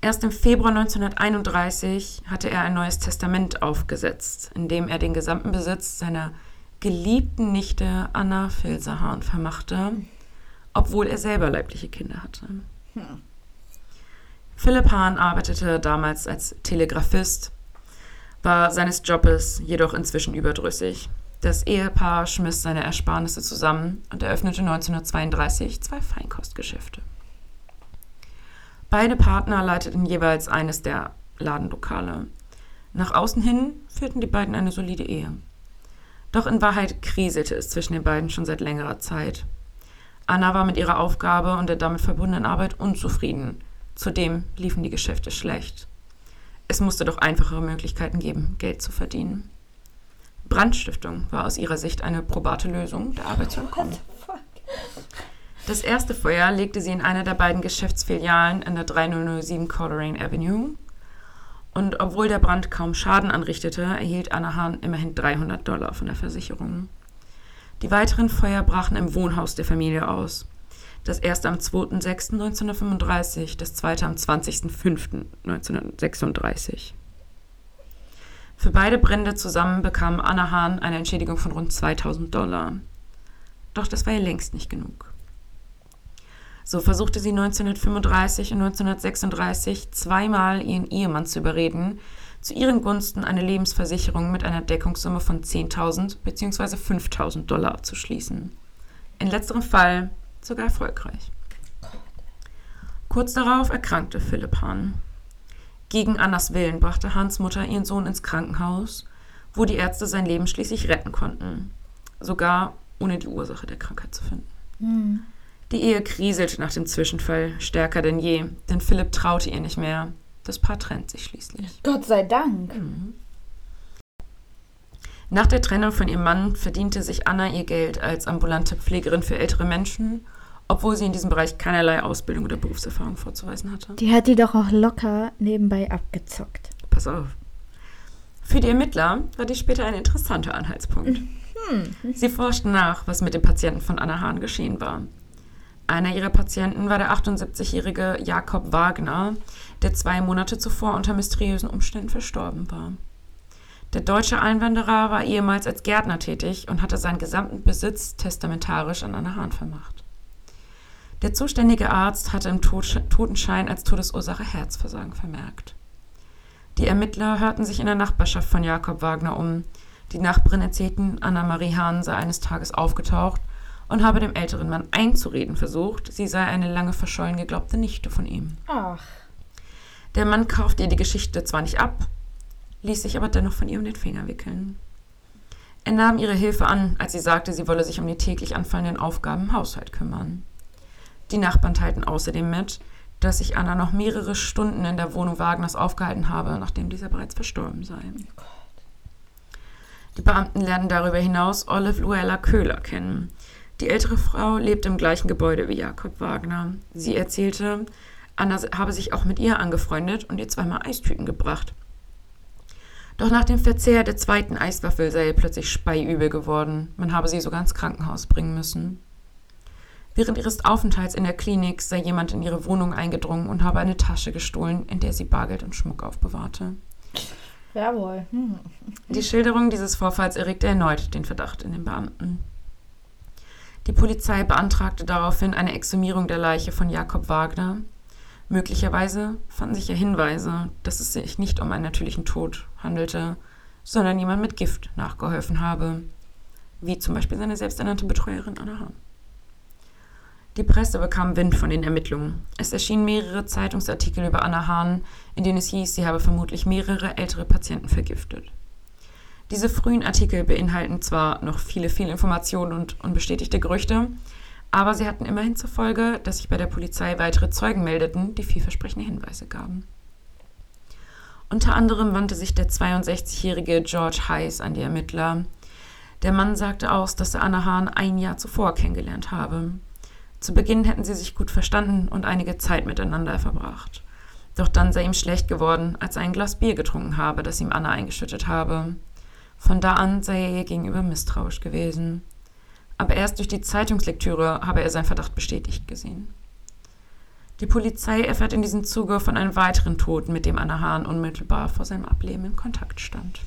Erst im Februar 1931 hatte er ein neues Testament aufgesetzt, in dem er den gesamten Besitz seiner geliebten Nichte Anna Filserhahn vermachte, obwohl er selber leibliche Kinder hatte. Hm. Philipp Hahn arbeitete damals als Telegraphist, war seines Jobes jedoch inzwischen überdrüssig. Das Ehepaar schmiss seine Ersparnisse zusammen und eröffnete 1932 zwei Feinkostgeschäfte. Beide Partner leiteten jeweils eines der Ladenlokale. Nach außen hin führten die beiden eine solide Ehe. Doch in Wahrheit kriselte es zwischen den beiden schon seit längerer Zeit. Anna war mit ihrer Aufgabe und der damit verbundenen Arbeit unzufrieden. Zudem liefen die Geschäfte schlecht. Es musste doch einfachere Möglichkeiten geben, Geld zu verdienen. Brandstiftung war aus ihrer Sicht eine probate Lösung, der Arbeit zu entkommen. Das erste Feuer legte sie in einer der beiden Geschäftsfilialen in der 3007 Coleraine Avenue. Und obwohl der Brand kaum Schaden anrichtete, erhielt Anna Hahn immerhin 300 Dollar von der Versicherung. Die weiteren Feuer brachen im Wohnhaus der Familie aus. Das erste am 2.6.1935, das zweite am 20.05.1936. Für beide Brände zusammen bekam Anna Hahn eine Entschädigung von rund 2000 Dollar. Doch das war ihr längst nicht genug. So versuchte sie 1935 und 1936 zweimal ihren Ehemann zu überreden, zu ihren Gunsten eine Lebensversicherung mit einer Deckungssumme von 10.000 bzw. 5.000 Dollar abzuschließen. In letzterem Fall sogar erfolgreich. Kurz darauf erkrankte Philipp Hahn. Gegen Annas Willen brachte Hans Mutter ihren Sohn ins Krankenhaus, wo die Ärzte sein Leben schließlich retten konnten. Sogar ohne die Ursache der Krankheit zu finden. Mhm. Die Ehe kriselte nach dem Zwischenfall stärker denn je, denn Philipp traute ihr nicht mehr. Das Paar trennt sich schließlich. Gott sei Dank. Mhm. Nach der Trennung von ihrem Mann verdiente sich Anna ihr Geld als ambulante Pflegerin für ältere Menschen, obwohl sie in diesem Bereich keinerlei Ausbildung oder Berufserfahrung vorzuweisen hatte. Die hat die doch auch locker nebenbei abgezockt. Pass auf. Für die Ermittler war dies später ein interessanter Anhaltspunkt. Mhm. Sie forschten nach, was mit dem Patienten von Anna Hahn geschehen war. Einer ihrer Patienten war der 78-jährige Jakob Wagner, der zwei Monate zuvor unter mysteriösen Umständen verstorben war. Der deutsche Einwanderer war ehemals als Gärtner tätig und hatte seinen gesamten Besitz testamentarisch an Anna Hahn vermacht. Der zuständige Arzt hatte im Totenschein als Todesursache Herzversagen vermerkt. Die Ermittler hörten sich in der Nachbarschaft von Jakob Wagner um. Die Nachbarin erzählten, Anna-Marie Hahn sei eines Tages aufgetaucht und habe dem älteren Mann einzureden versucht, sie sei eine lange verschollen geglaubte Nichte von ihm. Ach. Der Mann kaufte ihr die Geschichte zwar nicht ab, ließ sich aber dennoch von ihr um den Finger wickeln. Er nahm ihre Hilfe an, als sie sagte, sie wolle sich um die täglich anfallenden Aufgaben im Haushalt kümmern. Die Nachbarn teilten außerdem mit, dass sich Anna noch mehrere Stunden in der Wohnung Wagners aufgehalten habe, nachdem dieser bereits verstorben sei. Die Beamten lernen darüber hinaus Olive Luella Köhler kennen. Die ältere Frau lebt im gleichen Gebäude wie Jakob Wagner. Sie erzählte, Anna habe sich auch mit ihr angefreundet und ihr zweimal Eistüten gebracht. Doch nach dem Verzehr der zweiten Eiswaffel sei ihr plötzlich speiübel geworden. Man habe sie sogar ins Krankenhaus bringen müssen. Während ihres Aufenthalts in der Klinik sei jemand in ihre Wohnung eingedrungen und habe eine Tasche gestohlen, in der sie Bargeld und Schmuck aufbewahrte. Jawohl. Hm. Die Schilderung dieses Vorfalls erregte erneut den Verdacht in den Beamten. Die Polizei beantragte daraufhin eine Exhumierung der Leiche von Jakob Wagner. Möglicherweise fanden sich ja Hinweise, dass es sich nicht um einen natürlichen Tod handelte, sondern jemand mit Gift nachgeholfen habe, wie zum Beispiel seine selbsternannte Betreuerin Anna Hahn. Die Presse bekam Wind von den Ermittlungen. Es erschienen mehrere Zeitungsartikel über Anna Hahn, in denen es hieß, sie habe vermutlich mehrere ältere Patienten vergiftet. Diese frühen Artikel beinhalten zwar noch viele, viele Informationen und unbestätigte Gerüchte, aber sie hatten immerhin zur Folge, dass sich bei der Polizei weitere Zeugen meldeten, die vielversprechende Hinweise gaben. Unter anderem wandte sich der 62-jährige George Heiss an die Ermittler. Der Mann sagte aus, dass er Anna Hahn ein Jahr zuvor kennengelernt habe. Zu Beginn hätten sie sich gut verstanden und einige Zeit miteinander verbracht. Doch dann sei ihm schlecht geworden, als er ein Glas Bier getrunken habe, das ihm Anna eingeschüttet habe. Von da an sei er ihr gegenüber misstrauisch gewesen. Aber erst durch die Zeitungslektüre habe er seinen Verdacht bestätigt gesehen. Die Polizei erfährt in diesem Zuge von einem weiteren Toten, mit dem Anna Hahn unmittelbar vor seinem Ableben in Kontakt stand.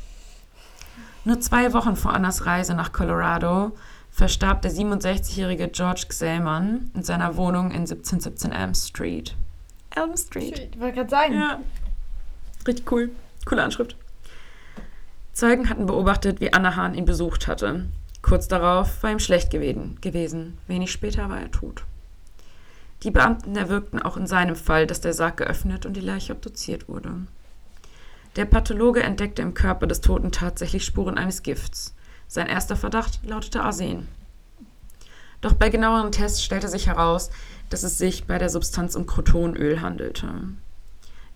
Nur zwei Wochen vor Annas Reise nach Colorado verstarb der 67-jährige George Xellmann in seiner Wohnung in 1717 Elm Street. Elm Street. Ich wollte gerade sagen. Ja. Richtig cool. Coole Anschrift. Zeugen hatten beobachtet, wie Anna Hahn ihn besucht hatte. Kurz darauf war ihm schlecht gewesen. Wenig später war er tot. Die Beamten erwirkten auch in seinem Fall, dass der Sarg geöffnet und die Leiche obduziert wurde. Der Pathologe entdeckte im Körper des Toten tatsächlich Spuren eines Gifts. Sein erster Verdacht lautete Arsen. Doch bei genaueren Tests stellte sich heraus, dass es sich bei der Substanz um Crotonöl handelte.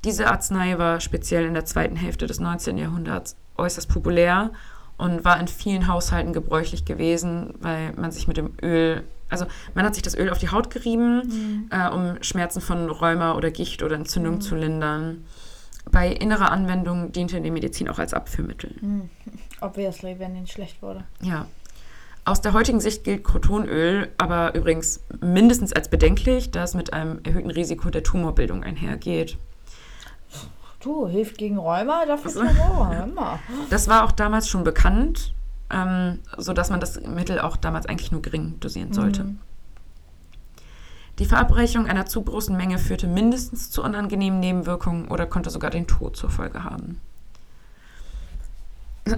Diese Arznei war speziell in der zweiten Hälfte des 19. Jahrhunderts äußerst populär und war in vielen Haushalten gebräuchlich gewesen, weil man sich mit dem Öl, also man hat sich das Öl auf die Haut gerieben, mhm. äh, um Schmerzen von Rheuma oder Gicht oder Entzündung mhm. zu lindern. Bei innerer Anwendung diente die Medizin auch als Abführmittel. Mhm. Obviously, wenn ihnen schlecht wurde. Ja. Aus der heutigen Sicht gilt Crotonöl aber übrigens mindestens als bedenklich, da es mit einem erhöhten Risiko der Tumorbildung einhergeht. Du, hilft gegen Rheuma, dafür also, Tumor, Das war auch damals schon bekannt, ähm, sodass man das Mittel auch damals eigentlich nur gering dosieren sollte. Mhm. Die Verabreichung einer zu großen Menge führte mindestens zu unangenehmen Nebenwirkungen oder konnte sogar den Tod zur Folge haben.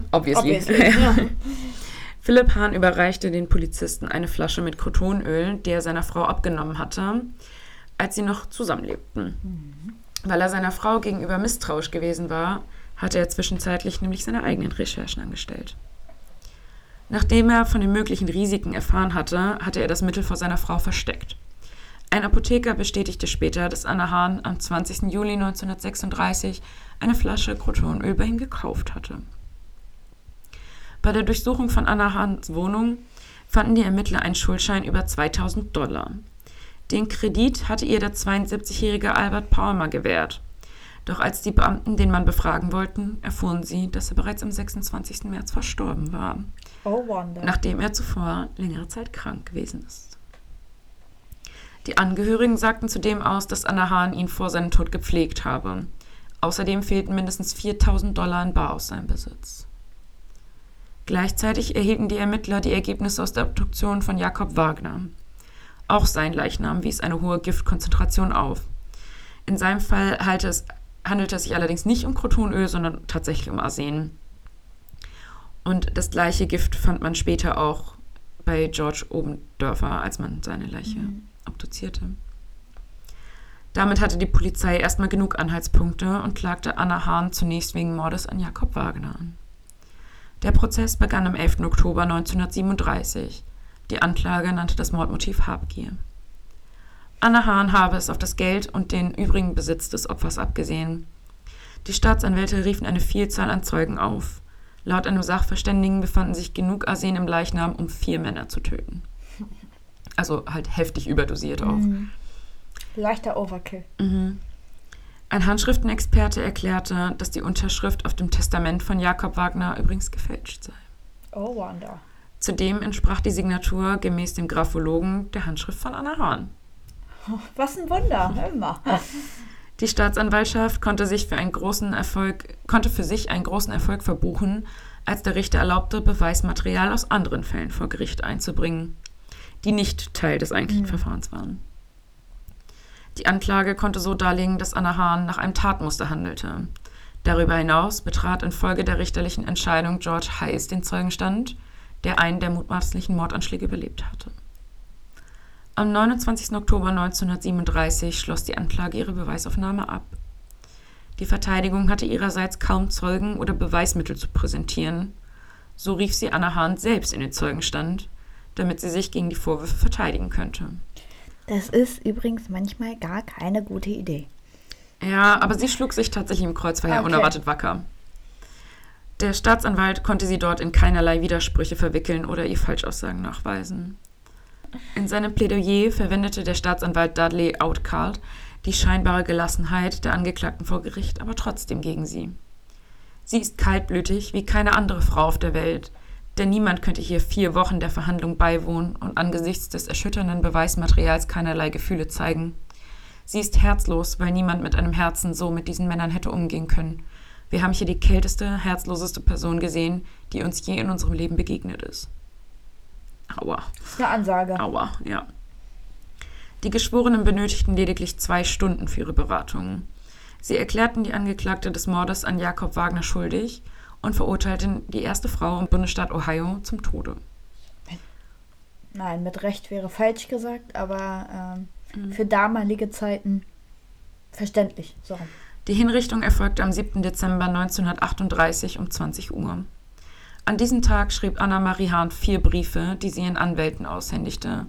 Obviously. Obviously ja. Philipp Hahn überreichte den Polizisten eine Flasche mit Crotonöl, die er seiner Frau abgenommen hatte, als sie noch zusammenlebten. Mhm. Weil er seiner Frau gegenüber misstrauisch gewesen war, hatte er zwischenzeitlich nämlich seine eigenen Recherchen angestellt. Nachdem er von den möglichen Risiken erfahren hatte, hatte er das Mittel vor seiner Frau versteckt. Ein Apotheker bestätigte später, dass Anna Hahn am 20. Juli 1936 eine Flasche Crotonöl bei ihm gekauft hatte. Bei der Durchsuchung von Anna Hahns Wohnung fanden die Ermittler einen Schuldschein über 2000 Dollar. Den Kredit hatte ihr der 72-jährige Albert Palmer gewährt. Doch als die Beamten den Mann befragen wollten, erfuhren sie, dass er bereits am 26. März verstorben war. Oh, wonder. Nachdem er zuvor längere Zeit krank gewesen ist. Die Angehörigen sagten zudem aus, dass Anna Hahn ihn vor seinem Tod gepflegt habe. Außerdem fehlten mindestens 4000 Dollar in Bar aus seinem Besitz. Gleichzeitig erhielten die Ermittler die Ergebnisse aus der Obduktion von Jakob Wagner. Auch sein Leichnam wies eine hohe Giftkonzentration auf. In seinem Fall es, handelte es sich allerdings nicht um Crotonöl, sondern tatsächlich um Arsen. Und das gleiche Gift fand man später auch bei George Obendörfer, als man seine Leiche mhm. obduzierte. Damit hatte die Polizei erstmal genug Anhaltspunkte und klagte Anna Hahn zunächst wegen Mordes an Jakob Wagner an. Der Prozess begann am 11. Oktober 1937. Die Anklage nannte das Mordmotiv Habgier. Anna Hahn habe es auf das Geld und den übrigen Besitz des Opfers abgesehen. Die Staatsanwälte riefen eine Vielzahl an Zeugen auf. Laut einem Sachverständigen befanden sich genug Arsen im Leichnam, um vier Männer zu töten. Also halt heftig überdosiert auch. Mhm. Leichter Overkill. Mhm. Ein Handschriftenexperte erklärte, dass die Unterschrift auf dem Testament von Jakob Wagner übrigens gefälscht sei. Oh, Wanda. Zudem entsprach die Signatur gemäß dem Graphologen der Handschrift von Anna Hahn. Was ein Wunder, immer. Die Staatsanwaltschaft konnte, sich für einen großen Erfolg, konnte für sich einen großen Erfolg verbuchen, als der Richter erlaubte, Beweismaterial aus anderen Fällen vor Gericht einzubringen, die nicht Teil des eigentlichen mhm. Verfahrens waren. Die Anklage konnte so darlegen, dass Anna Hahn nach einem Tatmuster handelte. Darüber hinaus betrat infolge der richterlichen Entscheidung George Heiss den Zeugenstand, der einen der mutmaßlichen Mordanschläge überlebt hatte. Am 29. Oktober 1937 schloss die Anklage ihre Beweisaufnahme ab. Die Verteidigung hatte ihrerseits kaum Zeugen oder Beweismittel zu präsentieren. So rief sie Anna Hahn selbst in den Zeugenstand, damit sie sich gegen die Vorwürfe verteidigen könnte. Das ist übrigens manchmal gar keine gute Idee. Ja, aber sie schlug sich tatsächlich im Kreuzfeuer okay. unerwartet wacker. Der Staatsanwalt konnte sie dort in keinerlei Widersprüche verwickeln oder ihr Falschaussagen nachweisen. In seinem Plädoyer verwendete der Staatsanwalt Dudley Outcalt die scheinbare Gelassenheit der Angeklagten vor Gericht aber trotzdem gegen sie. Sie ist kaltblütig wie keine andere Frau auf der Welt, denn niemand könnte hier vier Wochen der Verhandlung beiwohnen und angesichts des erschütternden Beweismaterials keinerlei Gefühle zeigen. Sie ist herzlos, weil niemand mit einem Herzen so mit diesen Männern hätte umgehen können. Wir haben hier die kälteste, herzloseste Person gesehen, die uns je in unserem Leben begegnet ist. Aua. Das ist eine Ansage. Aua, ja. Die Geschworenen benötigten lediglich zwei Stunden für ihre Beratungen. Sie erklärten die Angeklagte des Mordes an Jakob Wagner schuldig und verurteilten die erste Frau im Bundesstaat Ohio zum Tode. Nein, mit Recht wäre falsch gesagt, aber ähm, mhm. für damalige Zeiten verständlich. So. Die Hinrichtung erfolgte am 7. Dezember 1938 um 20 Uhr. An diesem Tag schrieb Anna-Marie Hahn vier Briefe, die sie ihren Anwälten aushändigte.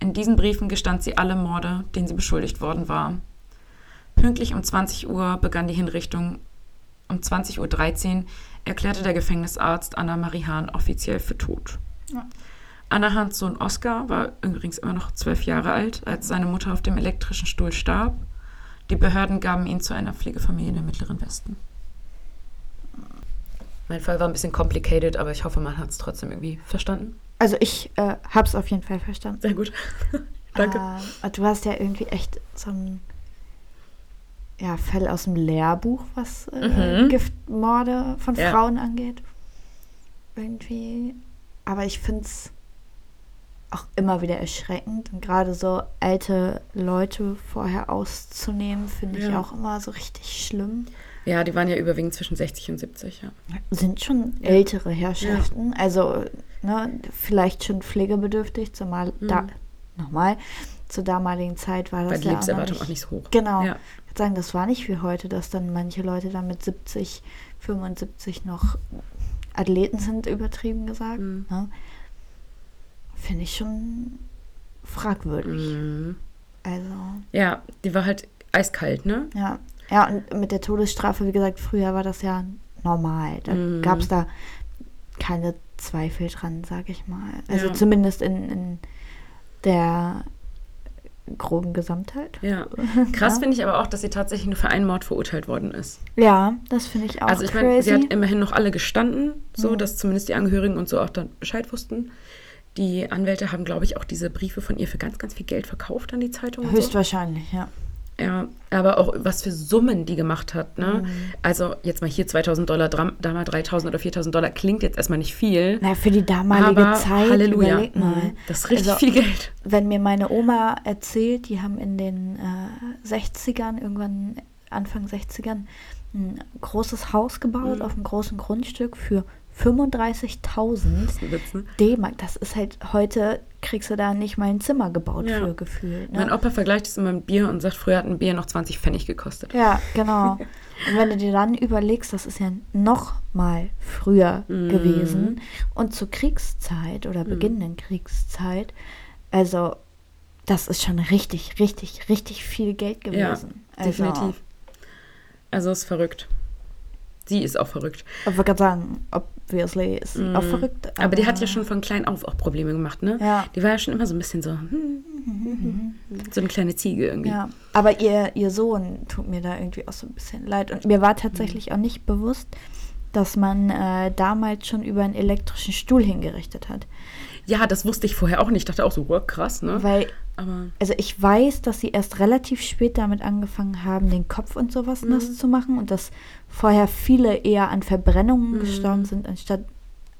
In diesen Briefen gestand sie alle Morde, denen sie beschuldigt worden war. Pünktlich um 20 Uhr begann die Hinrichtung. Um 20.13 Uhr erklärte der Gefängnisarzt Anna-Marie Hahn offiziell für tot. Ja. Anna Hahns Sohn Oskar war übrigens immer noch zwölf Jahre alt, als seine Mutter auf dem elektrischen Stuhl starb. Die Behörden gaben ihn zu einer Pflegefamilie in der Mittleren Westen. Mein Fall war ein bisschen complicated, aber ich hoffe, man hat es trotzdem irgendwie verstanden. Also ich äh, habe es auf jeden Fall verstanden. Sehr gut. Danke. Äh, du hast ja irgendwie echt so ein ja, Fell aus dem Lehrbuch, was äh, mhm. Giftmorde von ja. Frauen angeht. Irgendwie. Aber ich finde es auch immer wieder erschreckend. Und gerade so alte Leute vorher auszunehmen, finde ja. ich auch immer so richtig schlimm. Ja, die waren ja überwiegend zwischen 60 und 70, ja. Sind schon ja. ältere Herrschaften. Also, ne, vielleicht schon pflegebedürftig, zumal mhm. da, nochmal, zur damaligen Zeit war das war die ja Lebenserwartung auch nicht, auch nicht so hoch. Genau. Ja. Ich würde sagen, das war nicht wie heute, dass dann manche Leute dann mit 70, 75 noch Athleten sind, übertrieben gesagt. Mhm. Ne? Finde ich schon fragwürdig. Mhm. Also. Ja, die war halt eiskalt, ne? Ja. Ja, und mit der Todesstrafe, wie gesagt, früher war das ja normal. Da mhm. gab es da keine Zweifel dran, sag ich mal. Also ja. zumindest in, in der groben Gesamtheit. Ja. Krass ja. finde ich aber auch, dass sie tatsächlich nur für einen Mord verurteilt worden ist. Ja, das finde ich auch. Also ich meine, sie hat immerhin noch alle gestanden, so mhm. dass zumindest die Angehörigen und so auch dann Bescheid wussten. Die Anwälte haben, glaube ich, auch diese Briefe von ihr für ganz, ganz viel Geld verkauft an die Zeitung. Höchstwahrscheinlich, so. ja. Ja, aber auch was für Summen die gemacht hat. Ne? Mhm. Also jetzt mal hier 2000 Dollar, damals 3000 oder 4000 Dollar klingt jetzt erstmal nicht viel. Na, für die damalige aber Zeit, Halleluja. überleg mal. Mhm. Das ist richtig also, viel Geld. Wenn mir meine Oma erzählt, die haben in den äh, 60ern irgendwann Anfang 60ern ein großes Haus gebaut Mhm. auf einem großen Grundstück für 35.000 Das ist ein Witz, ne? D-Mark. Das ist halt, heute kriegst du da nicht mal ein Zimmer gebaut Ja. für gefühlt. Ne? Mein Opa vergleicht es immer mit Bier und sagt, früher hat ein Bier noch 20 Pfennig gekostet. Ja, genau. Und wenn du dir dann überlegst, das ist ja noch mal früher Mhm. gewesen und zur Kriegszeit oder beginnenden Kriegszeit, also das ist schon richtig, richtig, richtig viel Geld gewesen. Ja, also, definitiv. Also ist verrückt. Sie ist auch verrückt. Ich wollte gerade sagen, obviously ist auch verrückt. Mhm. Aber die hat ja schon von klein auf auch Probleme gemacht, ne? Ja. Die war ja schon immer so ein bisschen so, hm, so eine kleine Ziege irgendwie. Ja, aber ihr, ihr Sohn tut mir da irgendwie auch so ein bisschen leid. Und mir war tatsächlich auch nicht bewusst, dass man äh, damals schon über einen elektrischen Stuhl hingerichtet hat. Ja, das wusste ich vorher auch nicht. Ich dachte auch so, wow, krass, ne? Weil Aber Also ich weiß, dass sie erst relativ spät damit angefangen haben, den Kopf und sowas Mhm. nass zu machen und dass vorher viele eher an Mhm. Verbrennungen gestorben sind, anstatt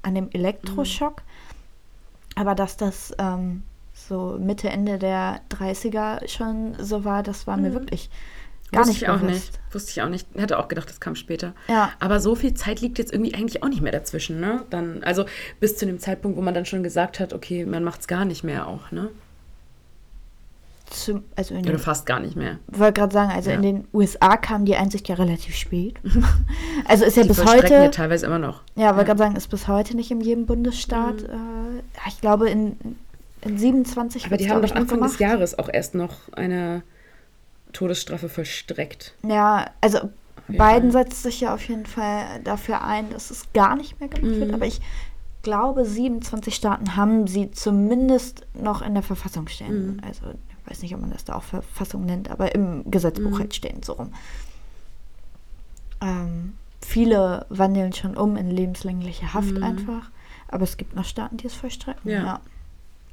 an dem Elektroschock. Aber dass das ähm, so Mitte, Ende der 30er schon so war, das war mir wirklich gar Mhm. Wusste nicht ich auch nicht. Wusste ich auch nicht. Hätte auch gedacht, das kam später. Ja. Aber so viel Zeit liegt jetzt irgendwie eigentlich auch nicht mehr dazwischen, ne? Dann, also bis zu dem Zeitpunkt, wo man dann schon gesagt hat, okay, man macht es gar nicht mehr auch, ne? Zum, also in Oder den, fast gar nicht mehr. wollte gerade sagen, also Ja. in den USA kam die Einsicht ja relativ spät. also ist ja Die bis heute ja teilweise immer noch. Ja, wollte gerade sagen, ist bis heute nicht in jedem Bundesstaat. Äh, ja, ich glaube, in, in 27 Mhm. Aber die haben doch ich, Anfang des. Jahres auch erst noch eine Todesstrafe vollstreckt. Ja, also Biden Fall. setzt sich ja auf jeden Fall dafür ein, dass es gar nicht mehr gemacht Mhm. wird. Aber ich glaube, 27 Staaten haben sie zumindest noch in der Verfassung stehen. Mhm. Also ich weiß nicht, ob man das da auch Verfassung nennt, aber im Gesetzbuch Mhm. halt stehen, so rum. Ähm, viele wandeln schon um in lebenslängliche Haft Mhm. einfach. Aber es gibt noch Staaten, die es vollstrecken. Ja. Ja.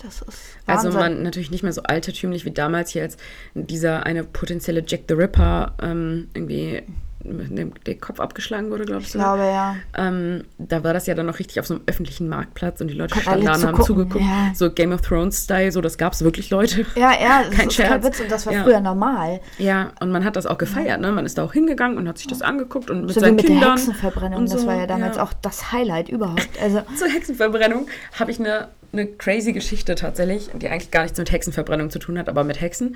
Das ist Also Wahnsinn. man natürlich nicht mehr so altertümlich wie damals hier als dieser eine potenzielle Jack the Ripper ähm, irgendwie mit dem der Kopf abgeschlagen wurde, glaube ich. Ich glaube, ja. Ähm, da war das ja dann noch richtig auf so einem öffentlichen Marktplatz und die Leute standen da und haben zugeguckt. ja. So Game of Thrones-Style, so das gab es wirklich Leute. Ja, ja, das Kein ist kein Scherz. Witz und das war Ja. früher normal. Ja, und man hat das auch gefeiert, ne? Man ist da auch hingegangen und hat sich das angeguckt und mit So seinen mit Kindern. der Hexenverbrennung, und das so, war ja damals ja. auch das Highlight überhaupt. Also, Zur Hexenverbrennung habe ich eine, eine crazy Geschichte tatsächlich, die eigentlich gar nichts mit Hexenverbrennung zu tun hat, aber mit Hexen.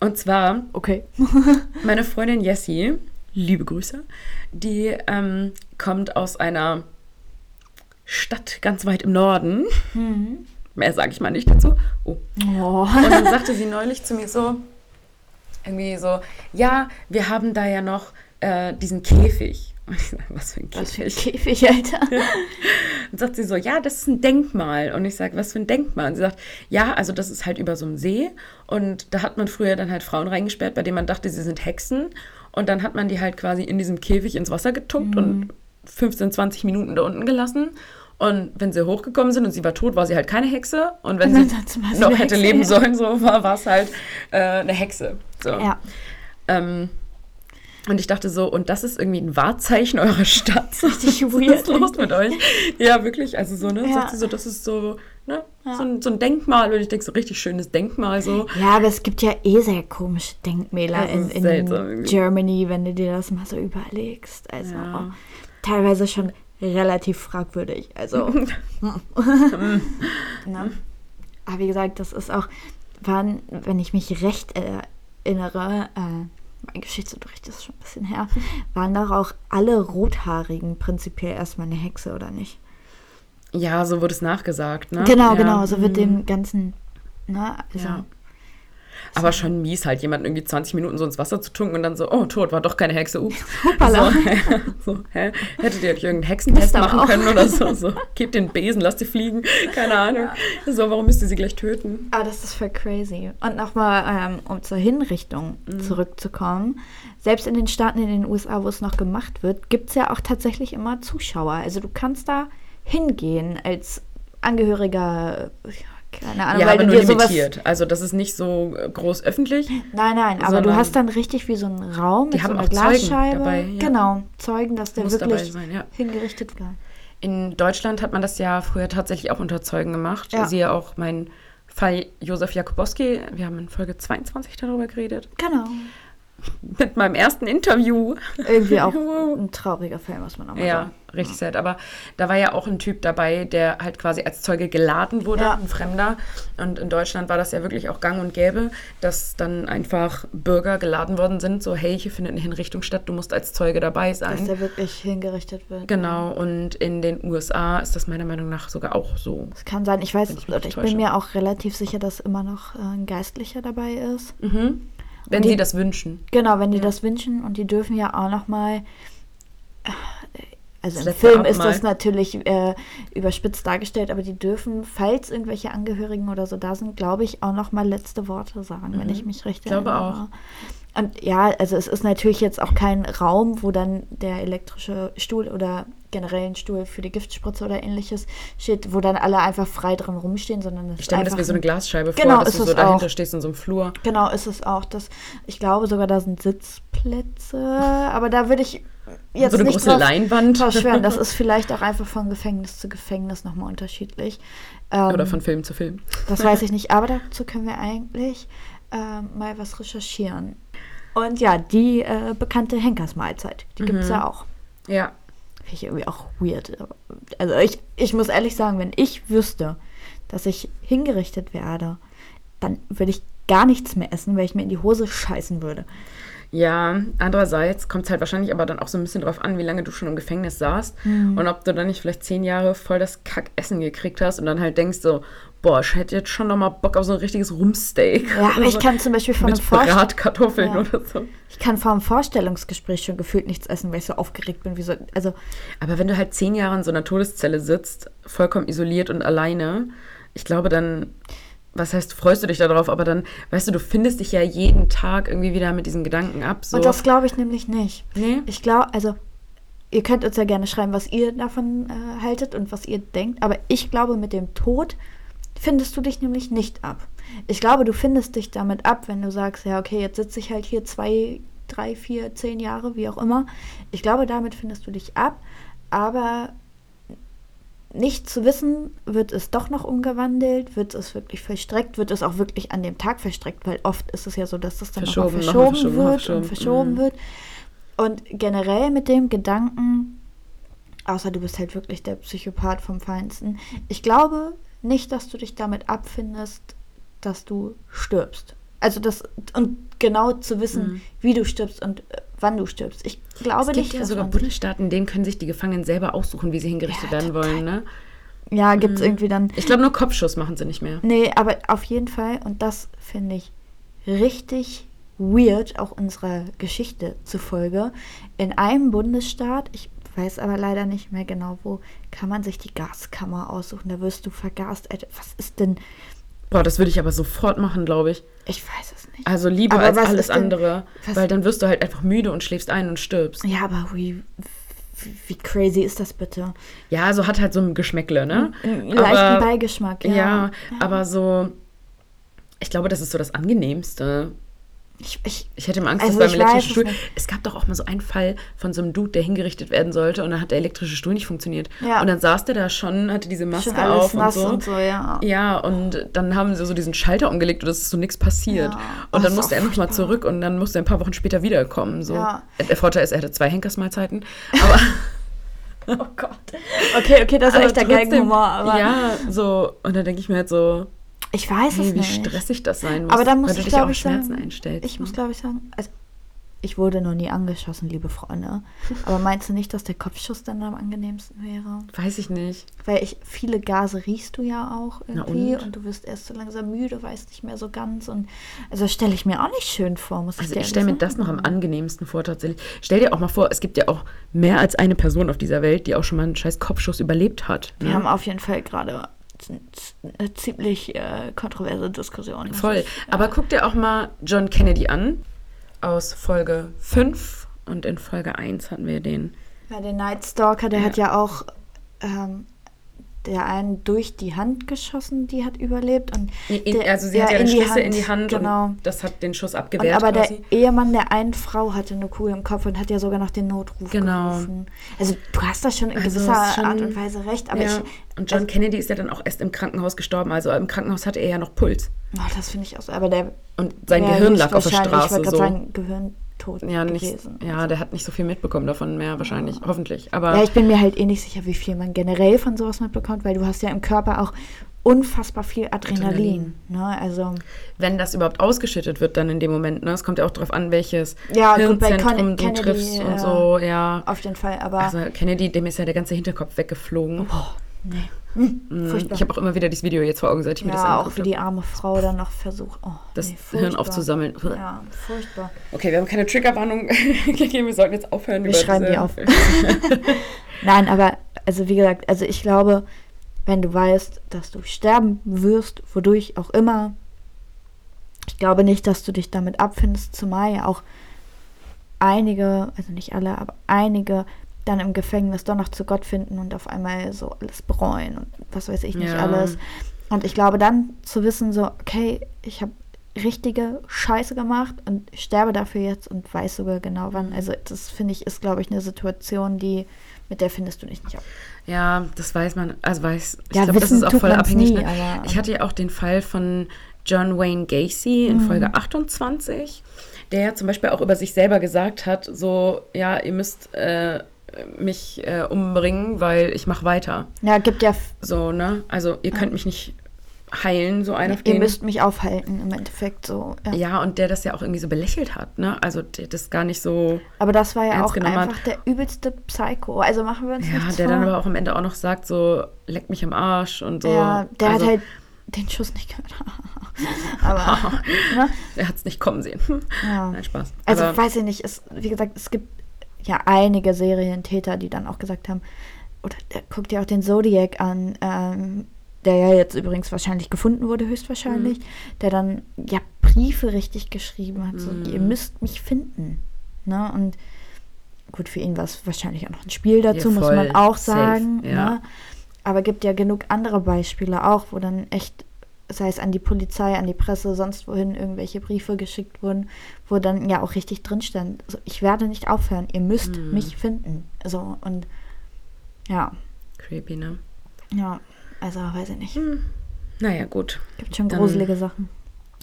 Und zwar okay. meine Freundin Jessie, liebe Grüße, die ähm, kommt aus einer Stadt ganz weit im Norden. Mehr sage ich mal nicht dazu. Oh. Oh. Und dann sagte sie neulich zu mir so, irgendwie so, ja, wir haben da ja noch äh, diesen Käfig. Und ich sage, was für ein Was für ein Käfig? Käfig, Alter. Und sagt sie so, ja, das ist ein Denkmal. Und ich sage, was für ein Denkmal? Und sie sagt, ja, also das ist halt über so einem See. Und da hat man früher dann halt Frauen reingesperrt, bei denen man dachte, sie sind Hexen. Und dann hat man die halt quasi in diesem Käfig ins Wasser getunkt und 15, 20 Minuten da unten gelassen. Und wenn sie hochgekommen sind und sie war tot, war sie halt keine Hexe. Und wenn sie noch hätte Hexe, leben ja. sollen, so war war es halt äh, eine Hexe. So. Ja. Ähm, und ich dachte so, und das ist irgendwie ein Wahrzeichen eurer Stadt. Richtig Was weird ist los mit euch? Ja, wirklich. Also so, ne? Ja. Sagt sie so, das ist so, ne? Ja. So, ein, so ein Denkmal. Und ich denke, so richtig schönes Denkmal. So. Ja, aber es gibt ja eh sehr komische Denkmäler in, in seltsam. Germany, wenn du dir das mal so überlegst. Also Ja. teilweise schon relativ fragwürdig. Also. ne? Aber wie gesagt, das ist auch, waren, wenn ich mich recht erinnere, äh, mein Geschichtsunterricht ist schon ein bisschen her, waren doch auch alle Rothaarigen prinzipiell erstmal eine Hexe, oder nicht? Ja, so wurde es nachgesagt, ne? Genau, ja. genau, so wird mhm. dem ganzen, ne, also, Ja. Aber schon mies, halt jemanden irgendwie 20 Minuten so ins Wasser zu tunken und dann so, oh, tot, war doch keine Hexe, ups. Hoppala. So, so, hä? Hättet ihr euch irgendeinen Hexentest machen auch. können oder so, so? Gebt den Besen, lasst sie fliegen, keine Ahnung. So, warum müsst ihr sie gleich töten? Aber das ist voll crazy. Und nochmal, ähm, um zur Hinrichtung Mhm. zurückzukommen. Selbst in den Staaten in den USA, wo es noch gemacht wird, gibt es ja auch tatsächlich immer Zuschauer. Also du kannst da hingehen als Angehöriger, ja, keine Ahnung, Ja, weil aber du nur dir sowas. limitiert. Also das ist nicht so groß öffentlich. Nein, nein, aber du hast dann richtig wie so einen Raum Die mit so einer Glasscheibe. dabei, ja. Genau, Zeugen, dass der Muss wirklich sein, ja. hingerichtet wird. In Deutschland hat man das ja früher tatsächlich auch unter Zeugen gemacht. Ja. Siehe auch mein Fall Josef Jakubowski. Wir haben in Folge 22 darüber geredet. Genau. Mit meinem ersten Interview. Irgendwie auch ein trauriger Film, muss man auch mal Ja, sagen. richtig sad. Aber da war ja auch ein Typ dabei, der halt quasi als Zeuge geladen wurde, Ja. ein Fremder. Und in Deutschland war das ja wirklich auch gang und gäbe, dass dann einfach Bürger geladen worden sind, so, hey, hier findet eine Hinrichtung statt, du musst als Zeuge dabei Dass sein. der wirklich hingerichtet wird. Genau, und in den USA ist das meiner Meinung nach sogar auch so. Das kann sein. Ich weiß, ich ich, bin mir auch relativ sicher, dass immer noch äh, ein Geistlicher dabei ist. Mhm. Wenn die- sie das wünschen. Genau, wenn die Ja. das wünschen und die dürfen ja auch noch mal also Das im Film ist das natürlich äh, überspitzt dargestellt, aber die dürfen, falls irgendwelche Angehörigen oder so da sind, glaube ich, auch noch mal letzte Worte sagen, wenn ich mich recht Mhm. glaube erinnere. Und ja, also es ist natürlich jetzt auch kein Raum, wo dann der elektrische Stuhl oder generell ein Stuhl für die Giftspritze oder ähnliches steht, wo dann alle einfach frei drin rumstehen, sondern es Ich ist stelle mir das einfach wie so eine ein- Glasscheibe Genau, vor, dass ist du so es dahinter auch. stehst in so einem Flur. Genau, ist es auch. Das, ich glaube sogar, da sind Sitzplätze, aber da würde ich jetzt so eine nicht große drauf, Leinwand. drauf schwören. Das ist vielleicht auch einfach von Gefängnis zu Gefängnis nochmal unterschiedlich. Ähm, Oder von Film zu Film. das weiß ich nicht, aber dazu können wir eigentlich ähm, mal was recherchieren. Und ja, die äh, bekannte Henkersmahlzeit, die gibt es ja auch. Ja. Finde ich irgendwie auch weird. Also ich, ich muss ehrlich sagen, wenn ich wüsste, dass ich hingerichtet werde, dann würde ich gar nichts mehr essen, weil ich mir in die Hose scheißen würde. Ja, andererseits kommt es halt wahrscheinlich aber dann auch so ein bisschen drauf an, wie lange du schon im Gefängnis saßt Mhm. und ob du dann nicht vielleicht zehn Jahre voll das Kackessen gekriegt hast und dann halt denkst so, boah, ich hätte jetzt schon noch mal Bock auf so ein richtiges Rumpsteak. Ja, aber ich kann zum Beispiel von einem, Bratkartoffeln Ja. oder so. ich kann vor einem Vorstellungsgespräch schon gefühlt nichts essen, weil ich so aufgeregt bin. Wie so, also Aber wenn du halt zehn Jahre in so einer Todeszelle sitzt, vollkommen isoliert und alleine, ich glaube dann, was heißt, freust du dich darauf, aber dann, weißt du, du findest dich ja jeden Tag irgendwie wieder mit diesen Gedanken ab. So. Und das glaube ich nämlich nicht. Nee? Ich glaube, also ihr könnt uns ja gerne schreiben, was ihr davon äh, haltet und was ihr denkt, aber ich glaube, mit dem Tod findest du dich nämlich nicht ab. Ich glaube, du findest dich damit ab, wenn du sagst, ja, okay, jetzt sitze ich halt hier zwei, drei, vier, zehn Jahre, wie auch immer. Ich glaube, damit findest du dich ab, aber nicht zu wissen, wird es doch noch umgewandelt, wird es wirklich verstreckt, wird es auch wirklich an dem Tag verstreckt, weil oft ist es ja so, dass das dann Verschoben, noch verschoben, verschoben, wird verschoben. und verschoben Mhm. wird. Und generell mit dem Gedanken, außer du bist halt wirklich der Psychopath vom Feinsten, ich glaube nicht, dass du dich damit abfindest, dass du stirbst. Also das und genau zu wissen, wie du stirbst und äh, wann du stirbst. Ich glaube Mhm. Es gibt nicht, ja sogar Bundesstaaten, in denen können sich die Gefangenen selber aussuchen, wie sie hingerichtet Ja, werden wollen. Ne? ja, gibt es irgendwie dann Ich glaube, nur Kopfschuss machen sie nicht mehr. Nee, aber auf jeden Fall, und das finde ich richtig weird, auch unserer Geschichte zufolge, in einem Bundesstaat, ich weiß aber leider nicht mehr genau wo, kann man sich die Gaskammer aussuchen. Da wirst du vergast. Alter, was ist denn. Boah, das würde ich aber sofort machen, glaube ich. Ich weiß es nicht. Also lieber Aber als alles denn- andere. Weil dann wirst du halt einfach müde und schläfst ein und stirbst. Ja, aber wie, wie crazy ist das bitte? Ja, so hat halt so ein Geschmäckle, ne? Einen leichten Aber- Beigeschmack, Ja, ja. aber so. Ich glaube, das ist so das Angenehmste. Ich, ich, Ich hätte mal Angst, Also dass beim elektrischen Stuhl. nicht. Es gab doch auch mal so einen Fall von so einem Dude, der hingerichtet werden sollte und dann hat der elektrische Stuhl nicht funktioniert. Ja. Und dann saß der da schon, hatte diese Maske auf und so. und so, ja. Ja, und dann haben sie so diesen Schalter umgelegt und es ist so nichts passiert. Ja. Und dann musste er nochmal zurück und dann musste er ein paar Wochen später wiederkommen. So. Ja. Der Vorteil ist, er hatte zwei Henkersmahlzeiten. Aber, Oh Gott. Okay, okay, das ist echt der trotzdem, aber ja, so. Und dann denke ich mir halt so, ich weiß es hey, wie nicht. stressig das sein muss. Aber da muss weil du ich, dich ja auch glaube ich, Schmerzen sagen, einstellst. ich muss, ne? glaube ich, sagen, also ich wurde noch nie angeschossen, liebe Freunde. Aber meinst du nicht, dass der Kopfschuss dann am angenehmsten wäre? Weiß ich nicht. Weil ich, viele Gase riechst du ja auch irgendwie und? und? du wirst erst so langsam müde, weißt nicht mehr so ganz und also stelle ich mir auch nicht schön vor, muss Also ich ich stelle mir das noch am angenehmsten vor tatsächlich. Stell dir auch mal vor, es gibt ja auch mehr als eine Person auf dieser Welt, die auch schon mal einen scheiß Kopfschuss überlebt hat. Wir ne? haben auf jeden Fall gerade eine ziemlich äh, kontroverse Diskussion. Voll. ich, Aber guck dir auch mal John Kennedy an. Aus Folge 5 und in Folge 1 hatten wir den. Ja, der Night Stalker, der Ja. hat ja auch ähm, der einen durch die Hand geschossen, die hat überlebt. Und In, der, also sie hat ja den Schlüssel in die Hand Genau. und das hat den Schuss Und abgewehrt aber quasi. der Ehemann der einen Frau hatte eine Kugel im Kopf und hat ja sogar noch den Notruf Genau. gerufen. Also du hast da schon in Also gewisser schon- Art und Weise recht, aber ja. ich, und John also- Kennedy ist ja dann auch erst im Krankenhaus gestorben. Also im Krankenhaus hatte er ja noch Puls. oh, das finde ich auch so. Aber der Und sein Gehirn lag auf der Straße. Ich wollte So. gerade sagen, Gehirn tot ja, nicht, gewesen. ja, der hat nicht so viel mitbekommen davon mehr wahrscheinlich, hoffentlich. Aber Ja, ich bin mir halt eh nicht sicher, wie viel man generell von sowas mitbekommt, weil du hast ja im Körper auch unfassbar viel Adrenalin. Ne? Also wenn das überhaupt ausgeschüttet wird dann in dem Moment, ne? Es kommt ja auch darauf an, welches Ja, Hirnzentrum du triffst und ja. so, ja. auf jeden Fall, aber Also Kennedy, dem ist ja der ganze Hinterkopf weggeflogen. Nee. Mhm. furchtbar. Ich habe auch immer wieder dieses Video jetzt vor Augen, seit ich mir das ja, auch wie habe. die arme Frau dann noch versucht, oh, Das nee, Hirn aufzusammeln. Ja, furchtbar. Okay, wir haben keine Triggerwarnung gegeben, wir sollten jetzt aufhören. Wir schreiben die auf. Nein, aber also wie gesagt, also ich glaube, wenn du weißt, dass du sterben wirst, wodurch auch immer, ich glaube nicht, dass du dich damit abfindest, zumal ja auch einige, also nicht alle, aber einige dann im Gefängnis doch noch zu Gott finden und auf einmal so alles bereuen und was weiß ich nicht Ja. alles. Und ich glaube dann zu wissen, so, okay, ich habe richtige Scheiße gemacht und sterbe dafür jetzt und weiß sogar genau wann. Also das finde ich ist, glaube ich, eine Situation, die mit der findest du dich nicht ab. Ja, das weiß man, also weiß, ich Ja, glaube, das ist auch voll abhängig. nie, ne? aber- ich hatte ja auch den Fall von John Wayne Gacy Mhm. in Folge 28, der ja zum Beispiel auch über sich selber gesagt hat, so, ja, ihr müsst äh, mich äh, umbringen, weil ich mache weiter. Ja, gibt ja, So, ne? Also ihr könnt mich nicht heilen, so einer auf ihr den. müsst mich aufhalten im Endeffekt so. Ja. ja, und der das ja auch irgendwie so belächelt hat, ne? Also der das gar nicht so. Aber das war ja auch genommen hat. einfach der übelste Psycho. Also machen wir uns Ja, der vor. dann aber auch am Ende auch noch sagt, so, leck mich am Arsch und so. Ja, der also, hat halt den Schuss nicht gehört. aber, ne? Er hat es nicht kommen sehen. Ja. Nein, Spaß. Also aber, weiß ich nicht, es, wie gesagt, es gibt ja einige Serientäter, die dann auch gesagt haben, oder der, guckt ja auch den Zodiac an, ähm, der ja jetzt übrigens wahrscheinlich gefunden wurde, höchstwahrscheinlich, Mhm. der dann ja Briefe richtig geschrieben hat, so, Mhm. ihr müsst mich finden. Ne? Und gut, für ihn war es wahrscheinlich auch noch ein Spiel dazu, Ja, muss man auch Safe, sagen. ja. Ne? Aber gibt ja genug andere Beispiele auch, wo dann echt, sei es an die Polizei, an die Presse, sonst wohin irgendwelche Briefe geschickt wurden, wo dann ja auch richtig drin stand, so, ich werde nicht aufhören, ihr müsst Mhm. mich finden. So und ja, creepy, ne? ja, also weiß ich nicht. Naja, gut. Gibt schon Dann- gruselige Sachen.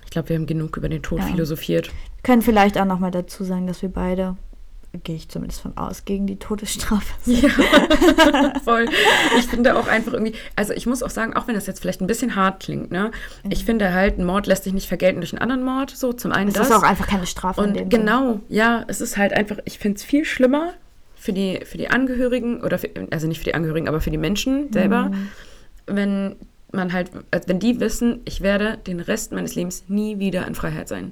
Ich glaube, wir haben genug über den Tod Ja. philosophiert. Wir können vielleicht auch nochmal dazu sagen, dass wir beide, gehe ich zumindest von aus, gegen die Todesstrafe sind. Voll. Ich finde auch einfach irgendwie, also ich muss auch sagen, auch wenn das jetzt vielleicht ein bisschen hart klingt, ne? Mhm. Ich finde halt, ein Mord lässt sich nicht vergelten durch einen anderen Mord. So, zum einen Es das. ist auch einfach keine Strafe Und genau, ja, es ist halt einfach, ich finde es viel schlimmer für die, für die Angehörigen, oder für, also nicht für die Angehörigen, aber für die Menschen selber, Mhm. wenn man halt, also wenn die wissen, ich werde den Rest meines Lebens nie wieder in Freiheit sein.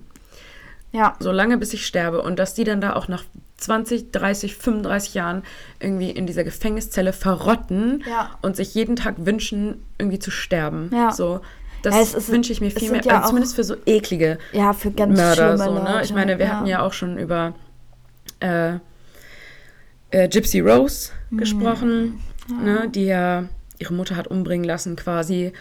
Ja, So lange, bis ich sterbe. Und dass die dann da auch nach 20, 30, 35 Jahren irgendwie in dieser Gefängniszelle verrotten Ja. und sich jeden Tag wünschen, irgendwie zu sterben. Ja. So, Ja, das ist- wünsche ich mir viel mehr, ja also zumindest für so eklige ja, für ganz Mörder. So, ne? Leute. Ich meine, wir hatten ja auch schon über äh, äh, Gypsy Rose Mhm. gesprochen, ne? die ja ihre Mutter hat umbringen lassen quasi.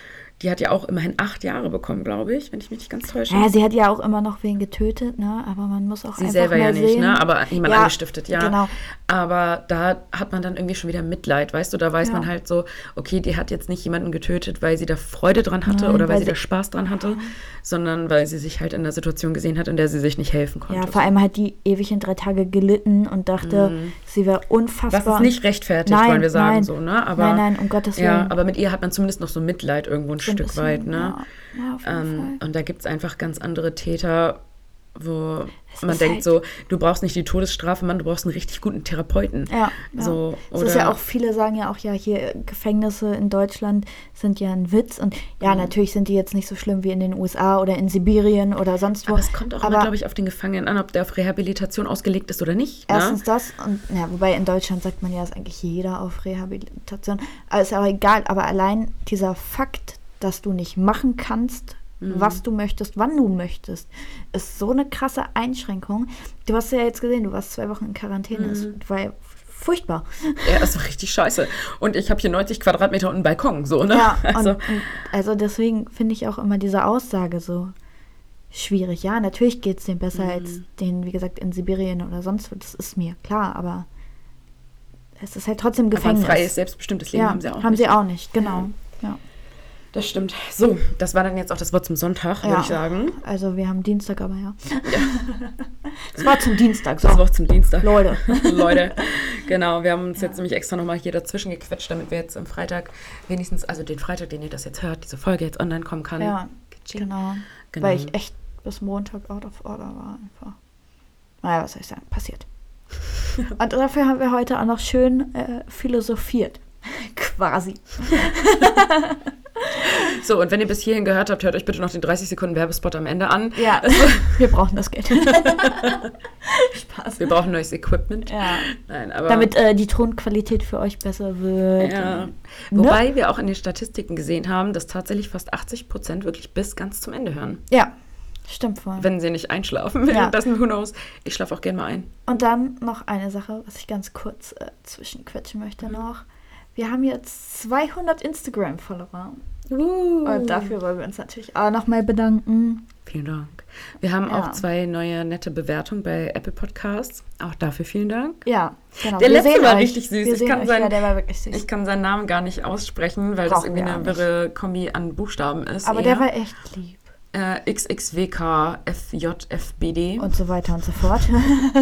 Die hat ja auch immerhin acht Jahre bekommen, glaube ich, wenn ich mich nicht ganz täusche. Ja, sie hat ja auch immer noch wen getötet, ne? Aber man muss auch Sie einfach selber ja nicht, sehen. ne? aber jemand Ja, angestiftet, ja. genau. Aber da hat man dann irgendwie schon wieder Mitleid, weißt du? Da weiß Ja. man halt so, okay, die hat jetzt nicht jemanden getötet, weil sie da Freude dran hatte Nein, oder weil, weil sie da sie- Spaß dran hatte, sondern weil sie sich halt in einer Situation gesehen hat, in der sie sich nicht helfen konnte. Ja, vor allem hat die ewig in drei Tage gelitten und dachte, sie wäre unfassbar. Was ist nicht rechtfertigt, Nein, wollen wir sagen, nein. so, ne? Aber, Nein, nein, um Gottes Ja, Willen. aber mit ihr hat man zumindest noch so Mitleid irgendwo ein So ein Stück bisschen, weit, ne? Ja, ja Ähm, und da gibt es einfach ganz andere Täter, wo Es man denkt halt- so, du brauchst nicht die Todesstrafe, Mann, du brauchst einen richtig guten Therapeuten. Ja, ja. So, es ist ja oder- auch, viele sagen ja auch, ja, hier Gefängnisse in Deutschland sind ja ein Witz. Und ja, Mhm. natürlich sind die jetzt nicht so schlimm wie in den USA oder in Sibirien oder sonst wo. Aber es kommt auch immer, glaube ich, auf den Gefangenen an, ob der auf Rehabilitation ausgelegt ist oder nicht. Erstens Ne? das und ja, wobei in Deutschland sagt man ja, ist eigentlich jeder auf Rehabilitation. Aber ist ja auch egal, aber allein dieser Fakt, dass du nicht machen kannst, Mhm. was du möchtest, wann du möchtest, ist so eine krasse Einschränkung. Du hast ja jetzt gesehen, du warst zwei Wochen in Quarantäne. Mhm. Das war ja furchtbar. Ja, das war richtig scheiße. Und ich habe hier 90 Quadratmeter und einen Balkon, so, ne? Ja, also, und, und also deswegen finde ich auch immer diese Aussage so schwierig. Ja, natürlich geht es denen besser Mhm. als denen, wie gesagt, in Sibirien oder sonst wo. Das ist mir klar, aber es ist halt trotzdem aber ein Gefängnis. freies, selbstbestimmtes Leben ja, haben sie auch haben nicht. sie auch nicht, genau. Ja. Das stimmt. So, das war dann jetzt auch das Wort zum Sonntag, würde Ja. ich sagen. Also wir haben Dienstag, aber ja. Das war zum Dienstag, so. Das Wort zum Dienstag. Leute. Leute, genau, wir haben uns jetzt nämlich extra nochmal hier dazwischen gequetscht, damit wir jetzt am Freitag wenigstens, also den Freitag, den ihr das jetzt hört, diese Folge jetzt online kommen kann. Ja, genau. Genau. Weil ich echt bis Montag out of order war einfach. Naja, was soll ich sagen? Passiert. Und dafür haben wir heute auch noch schön äh, philosophiert. Quasi. So, und wenn ihr bis hierhin gehört habt, hört euch bitte noch den 30 Sekunden Werbespot am Ende an. Ja, wir brauchen das Geld. Spaß. Wir brauchen neues Equipment. Ja. Nein, aber. Damit äh, die Tonqualität für euch besser wird. ja. Ne? Wobei wir auch in den Statistiken gesehen haben, dass tatsächlich fast 80 Prozent wirklich bis ganz zum Ende hören. Ja, stimmt voll. Wenn sie nicht einschlafen. Ja. Währenddessen, who knows? Ich schlafe auch gerne mal ein. Und dann noch eine Sache, was ich ganz kurz äh, zwischenquetschen möchte noch. Wir haben jetzt 200 Instagram-Follower. Und dafür wollen wir uns natürlich auch nochmal bedanken. Vielen Dank. Wir haben Ja. auch zwei neue nette Bewertungen bei Apple Podcasts. Auch dafür vielen Dank. Ja, genau. Der Wir letzte war euch. richtig süß. Wir Ich kann sein- ja, der war wirklich süß. Ich kann seinen Namen gar nicht aussprechen, weil das Brauchen irgendwie wir eine wirre Kombi an Buchstaben ist. Aber eher. der war echt lieb. äh, XXWK FJFBD. Und so weiter und so fort.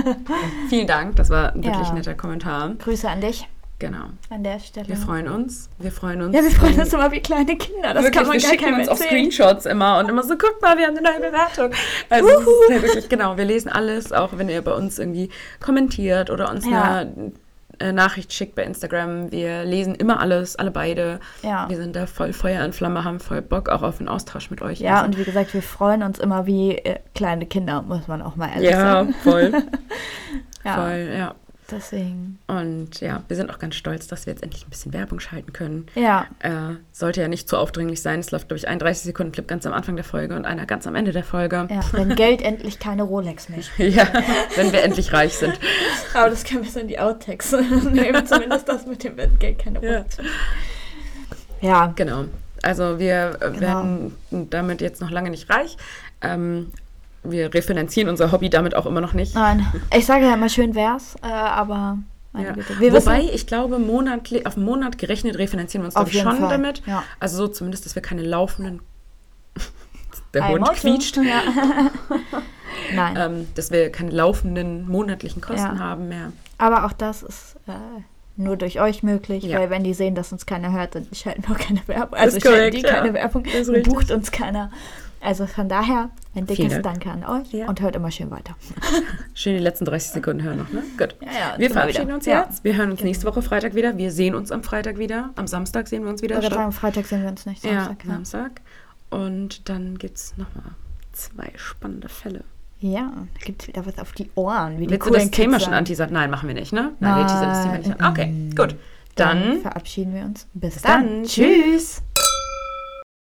Vielen Dank, das war ein wirklich Ja. netter Kommentar. Grüße an dich Genau. an der Stelle. Wir freuen uns. Wir freuen uns. ja, wir freuen uns immer wie kleine Kinder. Das wirklich, kann man wir gar schicken uns auch. Screenshots immer und immer so, guck mal, wir haben eine neue Bewertung. Also ist ja wirklich, genau, wir lesen alles, auch wenn ihr bei uns irgendwie kommentiert oder uns Ja. eine äh, Nachricht schickt bei Instagram. Wir lesen immer alles, alle beide. Ja. Wir sind da voll Feuer in Flamme, haben voll Bock auch auf einen Austausch mit euch. Ja, Also- und wie gesagt, wir freuen uns immer wie äh, kleine Kinder, muss man auch mal ehrlich ja, sagen. voll, Ja, voll, ja. Deswegen. Und ja, wir sind auch ganz stolz, dass wir jetzt endlich ein bisschen Werbung schalten können. Ja, Äh, sollte ja nicht zu aufdringlich sein. Es läuft, glaube ich, ein 30-Sekunden-Clip ganz am Anfang der Folge und einer ganz am Ende der Folge. ja, wenn Geld endlich keine Rolex mehr Ja, wenn wir endlich reich sind. Aber das können wir so in die Outtakes nehmen. Zumindest das mit dem wenn Geld keine Ja. Rolex mehr Ja, Genau. Also wir Genau. werden damit jetzt noch lange nicht reich. Ähm, wir refinanzieren unser Hobby damit auch immer noch nicht. nein. Ich sage ja immer, schön wär's, äh, aber meine Ja. Güte. Wir Wobei, wissen, ich glaube, monatlich, auf den Monat gerechnet refinanzieren wir uns, Auf schon Fall, damit. ja. Also so zumindest, dass wir keine laufenden... Der Ein Hund Motto. quietscht. Ja. Nein, Ähm, dass wir keine laufenden monatlichen Kosten haben mehr. aber auch das ist äh, nur durch euch möglich, Ja. weil wenn die sehen, dass uns keiner hört, dann schalten wir auch keine Werbung. Also schalten die keine Werbung, bucht uns keiner. Also von daher ein dickes Dank. Danke an euch Ja. und hört immer schön weiter. Schön die letzten 30 Sekunden hören noch, ne? Gut. Ja, ja, wir verabschieden uns jetzt. Wir hören uns nächste Woche Freitag wieder. Wir sehen uns am Freitag wieder. Am Samstag sehen wir uns wieder. Statt- sagen, Freitag sehen wir uns nicht. Samstag, ja. Samstag. Und dann gibt es nochmal zwei spannende Fälle. Ja, da gibt es wieder was auf die Ohren. Wie die Willst du das Thema Kids schon sagen. anteasern? Nein, machen wir nicht, ne? Nein, wir teasern das Thema nicht an. Okay, gut. Dann, verabschieden wir uns. Bis, bis dann. dann. Tschüss.